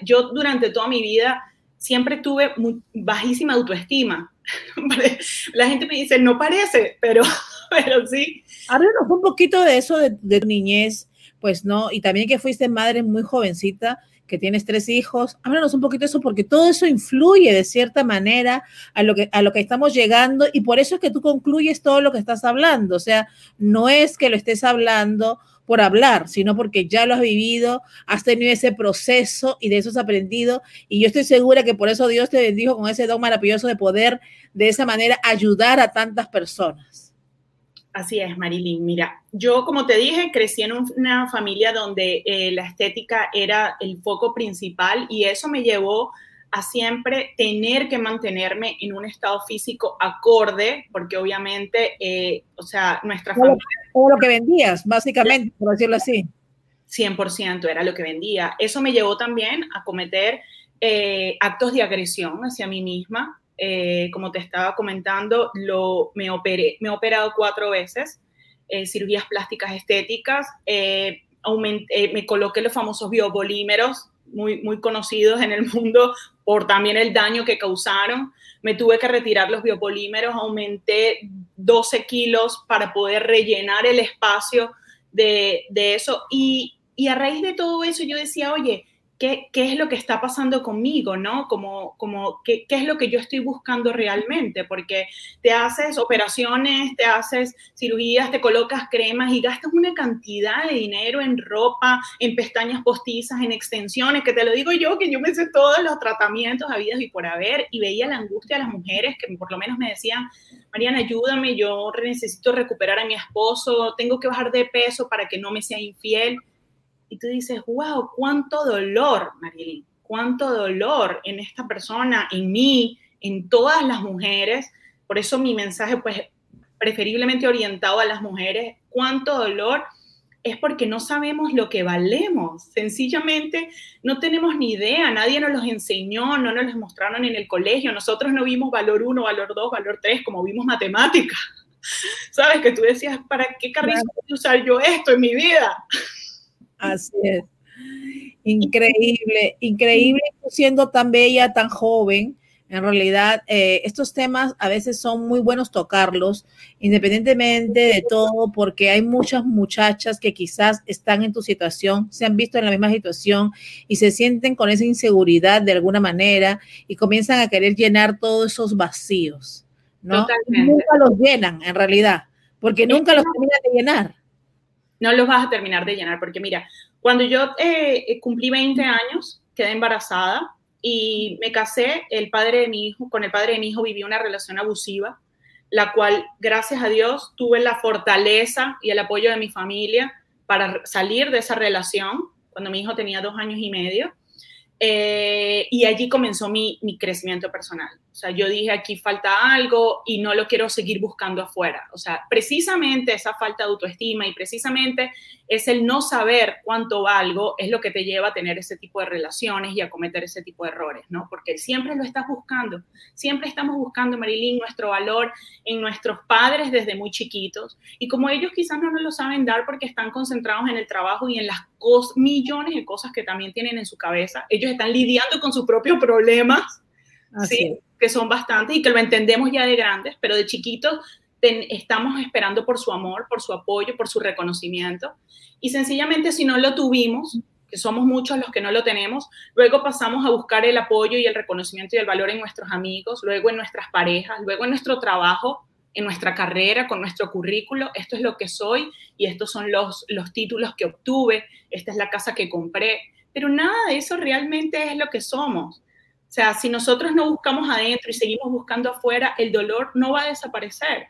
Yo durante toda mi vida siempre tuve bajísima autoestima. La gente me dice, no parece, pero, pero sí. Háblanos un poquito de eso de, de tu niñez, pues no, y también que fuiste madre muy jovencita, que tienes tres hijos. Háblanos un poquito de eso, porque todo eso influye de cierta manera a lo, que, a lo que estamos llegando y por eso es que tú concluyes todo lo que estás hablando. O sea, no es que lo estés hablando por hablar, sino porque ya lo has vivido, has tenido ese proceso y de eso has aprendido. Y yo estoy segura que por eso Dios te bendijo con ese don maravilloso de poder de esa manera ayudar a tantas personas. Así es, Marilyn. Mira, yo como te dije, crecí en una familia donde eh, la estética era el foco principal y eso me llevó a siempre tener que mantenerme en un estado físico acorde, porque obviamente, eh, o sea, nuestra familia... Todo lo que vendías, básicamente, por decirlo así. 100% era lo que vendía. Eso me llevó también a cometer eh, actos de agresión hacia mí misma. Eh, como te estaba comentando, lo, me, operé, me he operado cuatro veces, cirugías plásticas estéticas, me coloqué los famosos biopolímeros, muy, muy conocidos en el mundo por también el daño que causaron. Me tuve que retirar los biopolímeros, aumenté 12 kilos para poder rellenar el espacio de, de eso. Y, y a raíz de todo eso yo decía, oye, qué, es lo que está pasando conmigo, ¿no? Como, como qué, es lo que yo estoy buscando realmente, porque te haces operaciones, te haces cirugías, te colocas cremas y gastas una cantidad de dinero en ropa, en pestañas postizas, en extensiones, que te lo digo yo, que yo me hice todos los tratamientos habidos y por haber, y veía la angustia de las mujeres que por lo menos me decían, Mariana, ayúdame, yo necesito recuperar a mi esposo, tengo que bajar de peso para que no me sea infiel y tú dices, wow, cuánto dolor, Marilyn, cuánto dolor en esta persona, en mí, en todas las mujeres. Por eso mi mensaje, pues, preferiblemente orientado a las mujeres, cuánto dolor es porque no sabemos lo que valemos. Sencillamente no tenemos ni idea, nadie nos los enseñó, no nos los mostraron en el colegio, nosotros no vimos valor 1, valor 2, valor 3, como vimos matemática. ¿Sabes? Que tú decías, ¿para qué carrizo voy a usar yo esto en mi vida? Así es. Increíble, increíble siendo tan bella, tan joven. En realidad, eh, estos temas a veces son muy buenos tocarlos, independientemente de todo, porque hay muchas muchachas que quizás están en tu situación, se han visto en la misma situación y se sienten con esa inseguridad de alguna manera y comienzan a querer llenar todos esos vacíos, ¿no? Nunca los llenan, en realidad, porque nunca los terminan de llenar no los vas a terminar de llenar, porque mira, cuando yo eh, cumplí 20 años, quedé embarazada y me casé, el padre de mi hijo, con el padre de mi hijo viví una relación abusiva, la cual, gracias a Dios, tuve la fortaleza y el apoyo de mi familia para salir de esa relación cuando mi hijo tenía dos años y medio. Eh, y allí comenzó mi, mi, crecimiento personal. O sea, yo dije, aquí falta algo y no lo quiero seguir buscando afuera. O sea, precisamente esa falta de autoestima y precisamente es el no saber cuánto valgo es lo que te lleva a tener ese tipo de relaciones y a cometer ese tipo de errores, ¿no? Porque siempre lo estás buscando. Siempre estamos buscando, Marilyn, nuestro valor en nuestros padres desde muy chiquitos. Y como ellos quizás no nos lo saben dar porque están concentrados en el trabajo y en las millones de cosas que también tienen en su cabeza. Ellos están lidiando con sus propios problemas, ¿sí? Que son bastantes y que lo entendemos ya de grandes, pero de chiquitos estamos esperando por su amor, por su apoyo, por su reconocimiento. Y sencillamente si no lo tuvimos, que somos muchos los que no lo tenemos, luego pasamos a buscar el apoyo y el reconocimiento y el valor en nuestros amigos, luego en nuestras parejas, luego en nuestro trabajo, en nuestra carrera, con nuestro currículo, esto es lo que soy y estos son los, los títulos que obtuve, esta es la casa que compré, pero nada de eso realmente es lo que somos. O sea, si nosotros no buscamos adentro y seguimos buscando afuera, el dolor no va a desaparecer.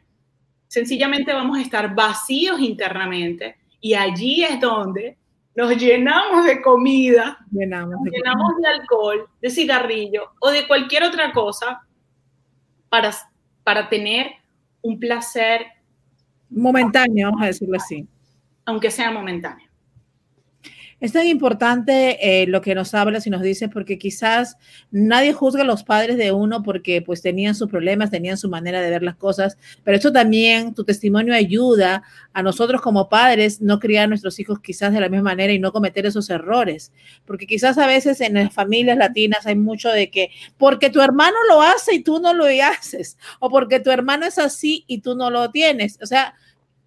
Sencillamente vamos a estar vacíos internamente y allí es donde nos llenamos de comida, llenamos de, llenamos de alcohol, de cigarrillo o de cualquier otra cosa para, para tener un placer momentáneo, vamos a decirlo así. Aunque sea momentáneo. Es tan importante eh, lo que nos hablas y nos dices porque quizás nadie juzga a los padres de uno porque pues tenían sus problemas, tenían su manera de ver las cosas, pero eso también, tu testimonio ayuda a nosotros como padres no criar a nuestros hijos quizás de la misma manera y no cometer esos errores, porque quizás a veces en las familias latinas hay mucho de que porque tu hermano lo hace y tú no lo haces, o porque tu hermano es así y tú no lo tienes, o sea,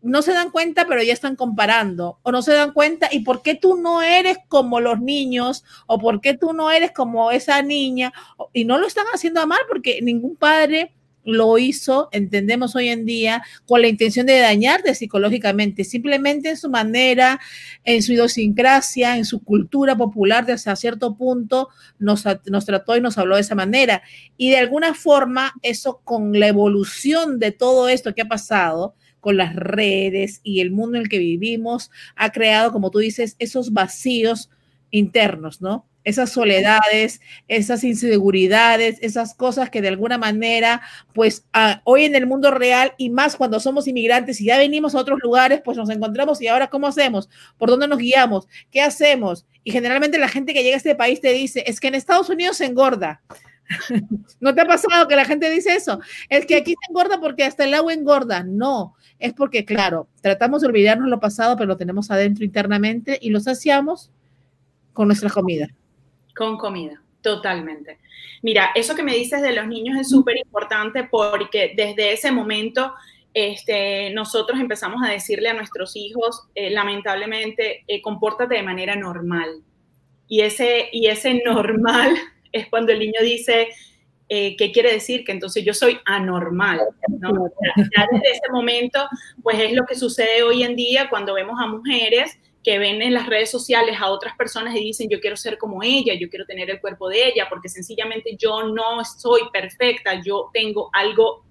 no se dan cuenta, pero ya están comparando, o no se dan cuenta, ¿y por qué tú no eres como los niños? ¿O por qué tú no eres como esa niña? Y no lo están haciendo a mal porque ningún padre lo hizo, entendemos hoy en día, con la intención de dañarte psicológicamente, simplemente en su manera, en su idiosincrasia, en su cultura popular, hasta cierto punto nos trató y nos habló de esa manera. Y de alguna forma, eso con la evolución de todo esto que ha pasado, con las redes y el mundo en el que vivimos, ha creado, como tú dices, esos vacíos internos, ¿no? Esas soledades, esas inseguridades, esas cosas que de alguna manera, pues hoy en el mundo real y más cuando somos inmigrantes y ya venimos a otros lugares, pues nos encontramos y ahora ¿cómo hacemos? ¿Por dónde nos guiamos? ¿Qué hacemos? Y generalmente la gente que llega a este país te dice, es que en Estados Unidos se engorda. ¿No te ha pasado que la gente dice eso? Es que aquí se engorda porque hasta el agua engorda. No, es porque, claro, tratamos de olvidarnos lo pasado, pero lo tenemos adentro internamente y lo saciamos con nuestra comida. Con comida, totalmente. Mira, eso que me dices de los niños es súper importante porque desde ese momento este, nosotros empezamos a decirle a nuestros hijos, eh, lamentablemente, eh, compórtate de manera normal. Y ese, y ese normal es cuando el niño dice, eh, ¿qué quiere decir? Que entonces yo soy anormal. ¿no? Ya desde ese momento, pues es lo que sucede hoy en día cuando vemos a mujeres que ven en las redes sociales a otras personas y dicen, yo quiero ser como ella, yo quiero tener el cuerpo de ella, porque sencillamente yo no soy perfecta, yo tengo algo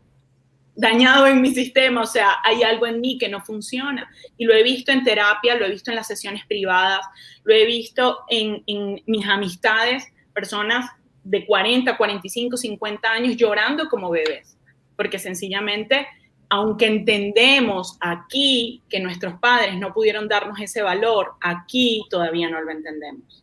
dañado en mi sistema, o sea, hay algo en mí que no funciona. Y lo he visto en terapia, lo he visto en las sesiones privadas, lo he visto en, en mis amistades, personas de 40, 45, 50 años llorando como bebés, porque sencillamente, aunque entendemos aquí que nuestros padres no pudieron darnos ese valor, aquí todavía no lo entendemos.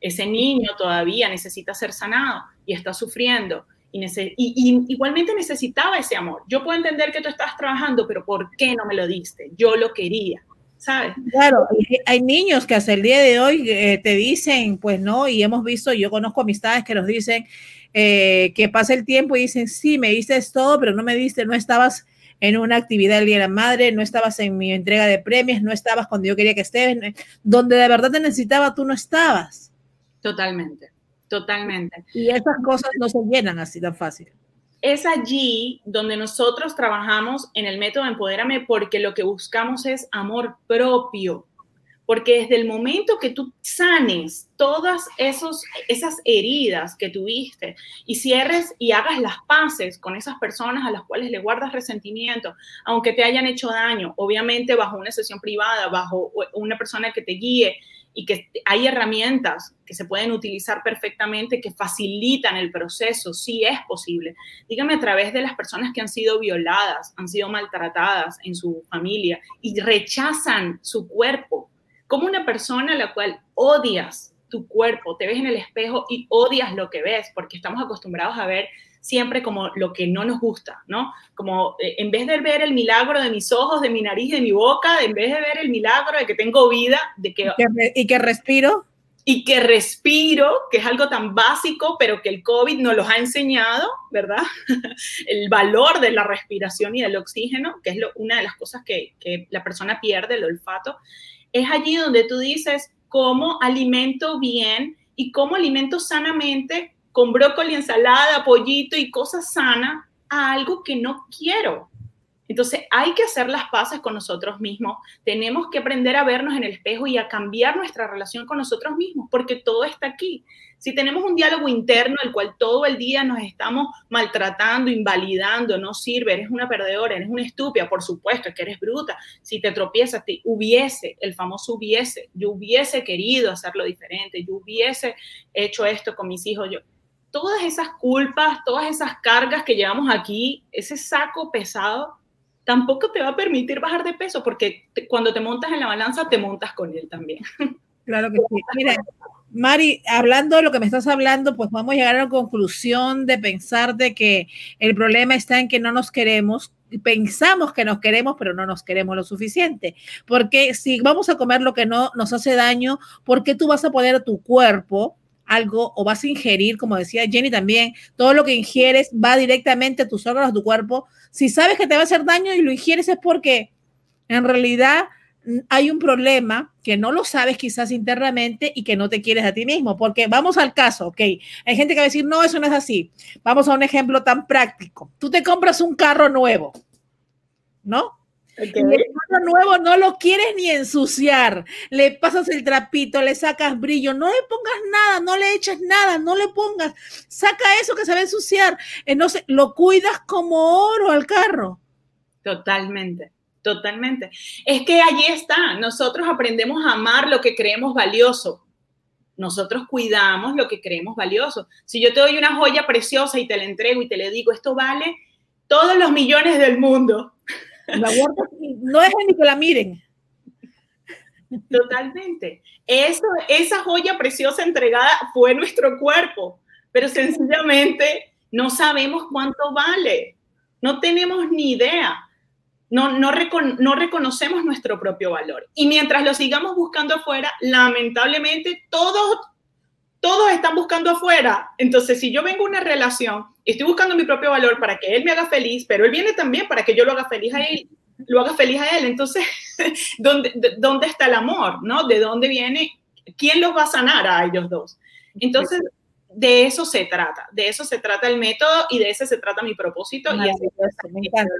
Ese niño todavía necesita ser sanado y está sufriendo. Y, igualmente necesitaba ese amor. Yo puedo entender que tú estás trabajando, pero ¿por qué no me lo diste? Yo lo quería. ¿Sabes? Claro, hay niños que hasta el día de hoy eh, te dicen, pues no, y hemos visto, yo conozco amistades que nos dicen eh, que pasa el tiempo y dicen, sí, me diste todo, pero no me diste, no estabas en una actividad del Día de la Madre, no estabas en mi entrega de premios, no estabas cuando yo quería que estés, donde de verdad te necesitaba, tú no estabas. Totalmente, totalmente. Y esas cosas no se llenan así tan fácil es allí donde nosotros trabajamos en el método Empodérame porque lo que buscamos es amor propio. porque desde el momento que tú sanes todas esos, esas heridas que tuviste y cierres y hagas las paces con esas personas a las cuales le guardas resentimiento, aunque te hayan hecho daño, obviamente bajo una sesión privada, bajo una persona que te guíe y que hay herramientas que se pueden utilizar perfectamente que facilitan el proceso, sí es posible. Dígame a través de las personas que han sido violadas, han sido maltratadas en su familia y rechazan su cuerpo como una persona a la cual odias tu cuerpo, te ves en el espejo y odias lo que ves, porque estamos acostumbrados a ver siempre como lo que no nos gusta, ¿no? Como eh, en vez de ver el milagro de mis ojos, de mi nariz, de mi boca, en vez de ver el milagro de que tengo vida, de que... ¿Y que, respiro? Y que respiro, que es algo tan básico, pero que el COVID nos los ha enseñado, ¿verdad? el valor de la respiración y del oxígeno, que es una de las cosas que, que la persona pierde, el olfato es allí donde tú dices cómo alimento bien y cómo alimento sanamente con brócoli, ensalada, pollito y cosas sanas a algo que no quiero. Entonces hay que hacer las paces con nosotros mismos. Tenemos que aprender a vernos en el espejo y a cambiar nuestra relación con nosotros mismos, porque todo está aquí. Si tenemos un diálogo interno, el cual todo el día nos estamos maltratando, invalidando, no sirve, eres una perdedora, eres una estúpida, por supuesto que eres bruta. Si te tropiezas, te hubiese, el famoso hubiese, yo hubiese querido hacerlo diferente, yo hubiese hecho esto con mis hijos, yo. Todas esas culpas, todas esas cargas que llevamos aquí, ese saco pesado, tampoco te va a permitir bajar de peso, porque cuando te montas en la balanza, te montas con él también. Claro que sí. Mira, Mari, hablando de lo que me estás hablando, pues vamos a llegar a la conclusión de pensar de que el problema está en que no nos queremos, pensamos que nos queremos, pero no nos queremos lo suficiente. Porque si vamos a comer lo que no nos hace daño, ¿por qué tú vas a poner a tu cuerpo algo o vas a ingerir, como decía Jenny también, todo lo que ingieres va directamente a tus órganos, a tu cuerpo. Si sabes que te va a hacer daño y lo ingieres es porque en realidad hay un problema que no lo sabes quizás internamente y que no te quieres a ti mismo, porque vamos al caso, ok, hay gente que va a decir, no, eso no es así. Vamos a un ejemplo tan práctico. Tú te compras un carro nuevo, ¿no? El carro nuevo no lo quieres ni ensuciar. Le pasas el trapito, le sacas brillo, no le pongas nada, no le eches nada, no le pongas. Saca eso que se va a ensuciar. Entonces, lo cuidas como oro al carro. Totalmente. Totalmente. Es que allí está, nosotros aprendemos a amar lo que creemos valioso. Nosotros cuidamos lo que creemos valioso. Si yo te doy una joya preciosa y te la entrego y te le digo, esto vale todos los millones del mundo. No es ni que la miren. Totalmente. Eso, esa joya preciosa entregada fue nuestro cuerpo, pero sencillamente no sabemos cuánto vale. No tenemos ni idea no, no, no, reconocemos nuestro propio valor. Y mientras lo sigamos buscando afuera, lamentablemente todos, todos están buscando afuera. Entonces, si yo vengo a una relación y estoy buscando mi propio valor para que él me haga feliz, pero él viene también para que yo lo haga feliz a él, lo haga feliz a él, entonces, ¿dónde, ¿dónde está el amor? ¿no? ¿De dónde viene? ¿Quién los va a sanar a ellos dos? Entonces, de eso se trata, de eso se trata el método y de ese se trata mi propósito. Y así, me encanta.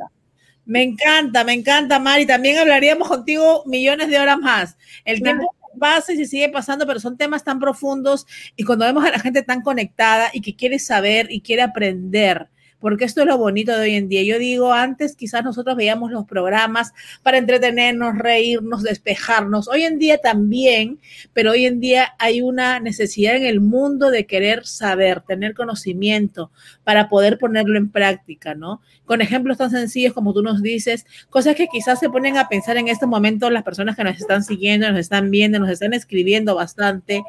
Me encanta, me encanta, Mari. También hablaríamos contigo millones de horas más. El tiempo pasa y se sigue pasando, pero son temas tan profundos y cuando vemos a la gente tan conectada y que quiere saber y quiere aprender porque esto es lo bonito de hoy en día. Yo digo, antes quizás nosotros veíamos los programas para entretenernos, reírnos, despejarnos. Hoy en día también, pero hoy en día hay una necesidad en el mundo de querer saber, tener conocimiento para poder ponerlo en práctica, ¿no? Con ejemplos tan sencillos como tú nos dices, cosas que quizás se ponen a pensar en este momento las personas que nos están siguiendo, nos están viendo, nos están escribiendo bastante.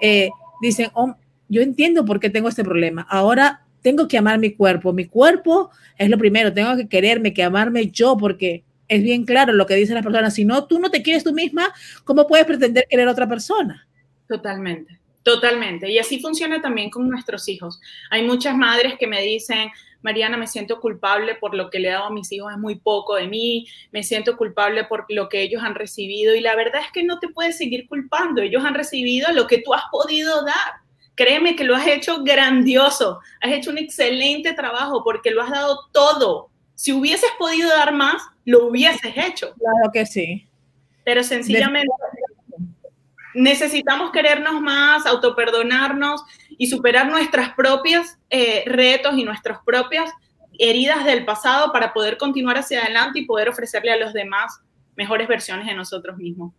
Eh, dicen, oh, yo entiendo por qué tengo este problema. Ahora tengo que amar mi cuerpo. Mi cuerpo es lo primero, tengo que quererme, que amarme yo, porque es bien claro lo que dicen las personas. Si no, tú no te quieres tú misma, ¿cómo puedes pretender querer a otra persona? Totalmente, totalmente. Y así funciona también con nuestros hijos. Hay muchas madres que me dicen, Mariana, me siento culpable por lo que le he dado a mis hijos, es muy poco de mí, me siento culpable por lo que ellos han recibido. Y la verdad es que no te puedes seguir culpando, ellos han recibido lo que tú has podido dar. Créeme que lo has hecho grandioso, has hecho un excelente trabajo porque lo has dado todo. Si hubieses podido dar más, lo hubieses hecho. Claro que sí. Pero sencillamente necesitamos querernos más, autoperdonarnos y superar nuestras propias eh, retos y nuestras propias heridas del pasado para poder continuar hacia adelante y poder ofrecerle a los demás mejores versiones de nosotros mismos.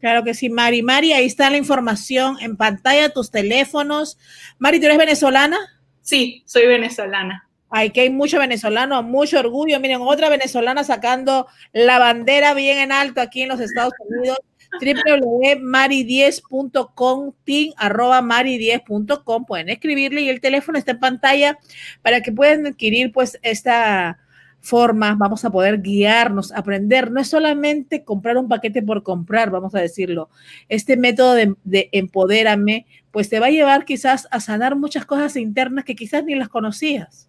Claro que sí, Mari. Mari, ahí está la información en pantalla, tus teléfonos. Mari, ¿tú eres venezolana? Sí, soy venezolana. Ay, que hay mucho venezolano, mucho orgullo. Miren, otra venezolana sacando la bandera bien en alto aquí en los Estados Unidos www.mari10.com, arroba mari10.com, pueden escribirle y el teléfono está en pantalla para que puedan adquirir pues esta forma, vamos a poder guiarnos, aprender, no es solamente comprar un paquete por comprar, vamos a decirlo, este método de, de empodérame, pues te va a llevar quizás a sanar muchas cosas internas que quizás ni las conocías.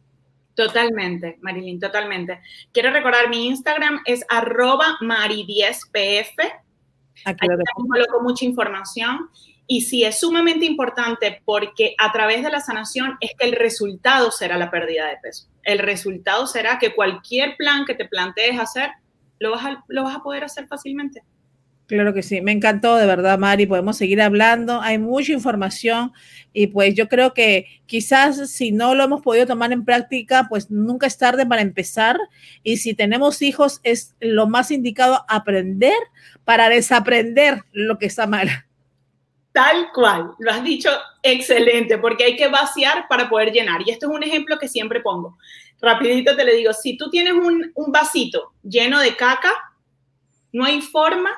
Totalmente, Marilyn, totalmente. Quiero recordar, mi Instagram es arroba mari10pf Aquí coloco mucha información y sí es sumamente importante porque a través de la sanación es que el resultado será la pérdida de peso. El resultado será que cualquier plan que te plantees hacer, lo vas a, lo vas a poder hacer fácilmente. Claro que sí, me encantó de verdad, Mari. Podemos seguir hablando. Hay mucha información y pues yo creo que quizás si no lo hemos podido tomar en práctica, pues nunca es tarde para empezar. Y si tenemos hijos, es lo más indicado aprender para desaprender lo que está mal. Tal cual, lo has dicho excelente, porque hay que vaciar para poder llenar. Y esto es un ejemplo que siempre pongo. Rapidito te le digo, si tú tienes un, un vasito lleno de caca, no hay forma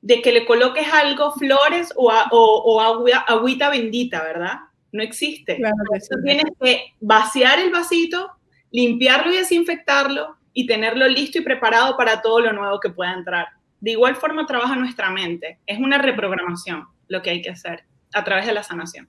de que le coloques algo, flores o, o, agua, agüita bendita, ¿verdad? No existe. Claro tienes que vaciar el vasito, limpiarlo y desinfectarlo y tenerlo listo y preparado para todo lo nuevo que pueda entrar. De igual forma trabaja nuestra mente. Es una reprogramación lo que hay que hacer a través de la sanación.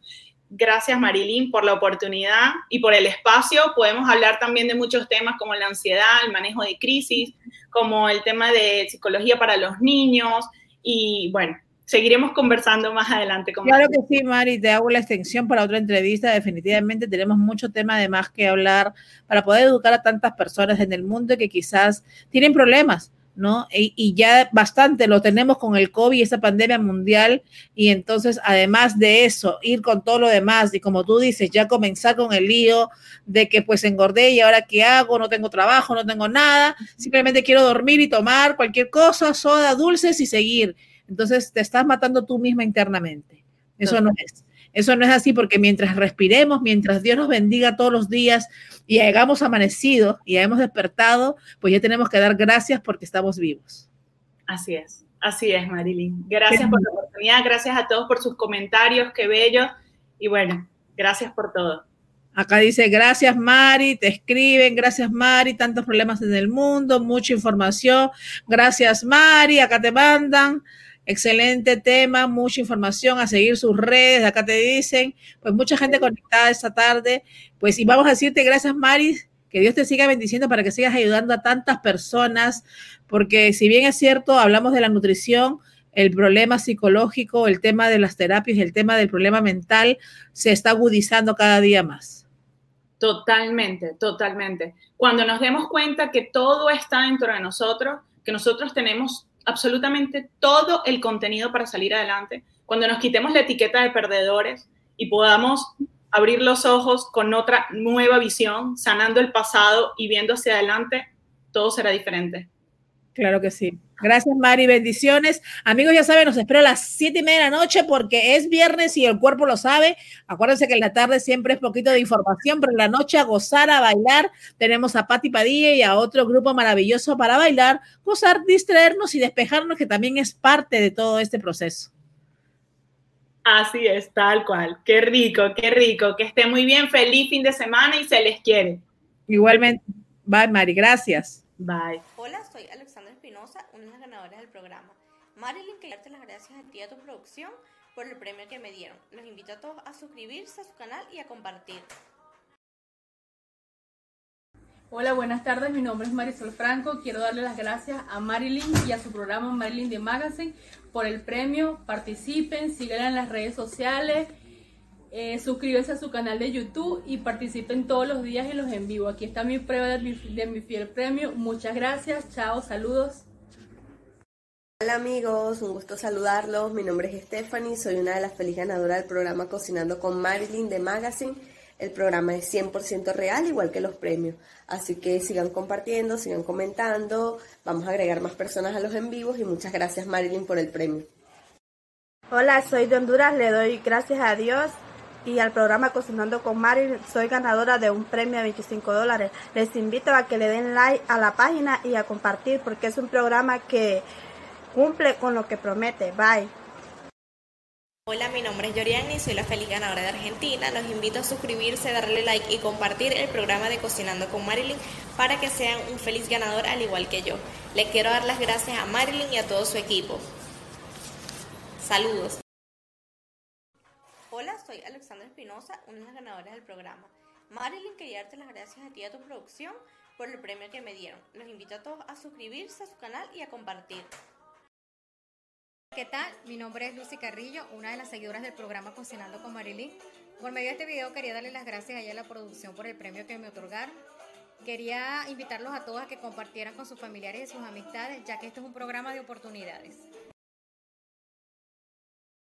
Gracias Marilyn por la oportunidad y por el espacio. Podemos hablar también de muchos temas como la ansiedad, el manejo de crisis, como el tema de psicología para los niños, y bueno, seguiremos conversando más adelante. claro que sí, Mari, te hago la extensión para otra entrevista. Definitivamente tenemos mucho tema de más que hablar para poder educar a tantas personas en el mundo que quizás tienen problemas. ¿No? Y, ya bastante lo tenemos con el COVID, esa pandemia mundial, y entonces, además de eso, ir con todo lo demás, y como tú dices, ya comenzar con el lío de que pues engordé y ahora qué hago, no tengo trabajo, no tengo nada, simplemente quiero dormir y tomar cualquier cosa, soda, dulces y seguir. Entonces, te estás matando tú misma internamente. Eso no es. Eso no es así porque mientras respiremos, mientras Dios nos bendiga todos los días y hayamos amanecido y hayamos despertado, pues ya tenemos que dar gracias porque estamos vivos. Así es, así es, Marilyn. Gracias por la oportunidad, gracias a todos por sus comentarios, qué bello. Y bueno, gracias por todo. Acá dice, gracias Mari, te escriben, gracias Mari, tantos problemas en el mundo, mucha información, gracias Mari, acá te mandan. Excelente tema, mucha información, a seguir sus redes, acá te dicen, pues mucha gente conectada esta tarde, pues y vamos a decirte gracias Mari, que Dios te siga bendiciendo para que sigas ayudando a tantas personas, porque si bien es cierto, hablamos de la nutrición, el problema psicológico, el tema de las terapias, el tema del problema mental se está agudizando cada día más. Totalmente, totalmente. Cuando nos demos cuenta que todo está dentro de nosotros, que nosotros tenemos absolutamente todo el contenido para salir adelante, cuando nos quitemos la etiqueta de perdedores y podamos abrir los ojos con otra nueva visión, sanando el pasado y viendo hacia adelante, todo será diferente. Claro que sí. Gracias, Mari. Bendiciones. Amigos, ya saben, nos espero a las siete y media de la noche porque es viernes y el cuerpo lo sabe. Acuérdense que en la tarde siempre es poquito de información, pero en la noche a gozar, a bailar. Tenemos a Pati Padilla y a otro grupo maravilloso para bailar, gozar, distraernos y despejarnos, que también es parte de todo este proceso. Así es, tal cual. Qué rico, qué rico. Que esté muy bien. Feliz fin de semana y se les quiere. Igualmente. Bye, Mari. Gracias. Bye. Hola, soy Alexandra Una de las ganadoras del programa. Marilyn, quiero darte las gracias a ti y a tu producción por el premio que me dieron. Los invito a todos a suscribirse a su canal y a compartir. Hola, buenas tardes. Mi nombre es Marisol Franco. Quiero darle las gracias a Marilyn y a su programa Marilyn de Magazine por el premio. Participen, síganla en las redes sociales eh, suscríbase a su canal de YouTube y participen todos los días en los en vivo. Aquí está mi prueba de mi fiel premio. Muchas gracias, chao, saludos. Hola amigos, un gusto saludarlos. Mi nombre es Stephanie, soy una de las feliz ganadoras del programa Cocinando con Marilyn de Magazine. El programa es 100% real, igual que los premios. Así que sigan compartiendo, sigan comentando. Vamos a agregar más personas a los en vivos y muchas gracias Marilyn por el premio. Hola, soy de Honduras, le doy gracias a Dios y al programa Cocinando con Marilyn. Soy ganadora de un premio de 25 dólares. Les invito a que le den like a la página y a compartir porque es un programa que cumple con lo que promete. Bye. Hola, mi nombre es Yoriani, soy la feliz ganadora de Argentina. Los invito a suscribirse, darle like y compartir el programa de Cocinando con Marilyn para que sean un feliz ganador al igual que yo. Le quiero dar las gracias a Marilyn y a todo su equipo. Saludos. Hola, soy Alexandra Espinosa, una de las ganadoras del programa. Marilyn, quería darte las gracias a ti y a tu producción por el premio que me dieron. Los invito a todos a suscribirse a su canal y a compartir. ¿Qué tal? Mi nombre es Lucy Carrillo, una de las seguidoras del programa Cocinando con Marilyn. Por medio de este video quería darle las gracias a ella la producción por el premio que me otorgaron. Quería invitarlos a todos a que compartieran con sus familiares y sus amistades, ya que esto es un programa de oportunidades.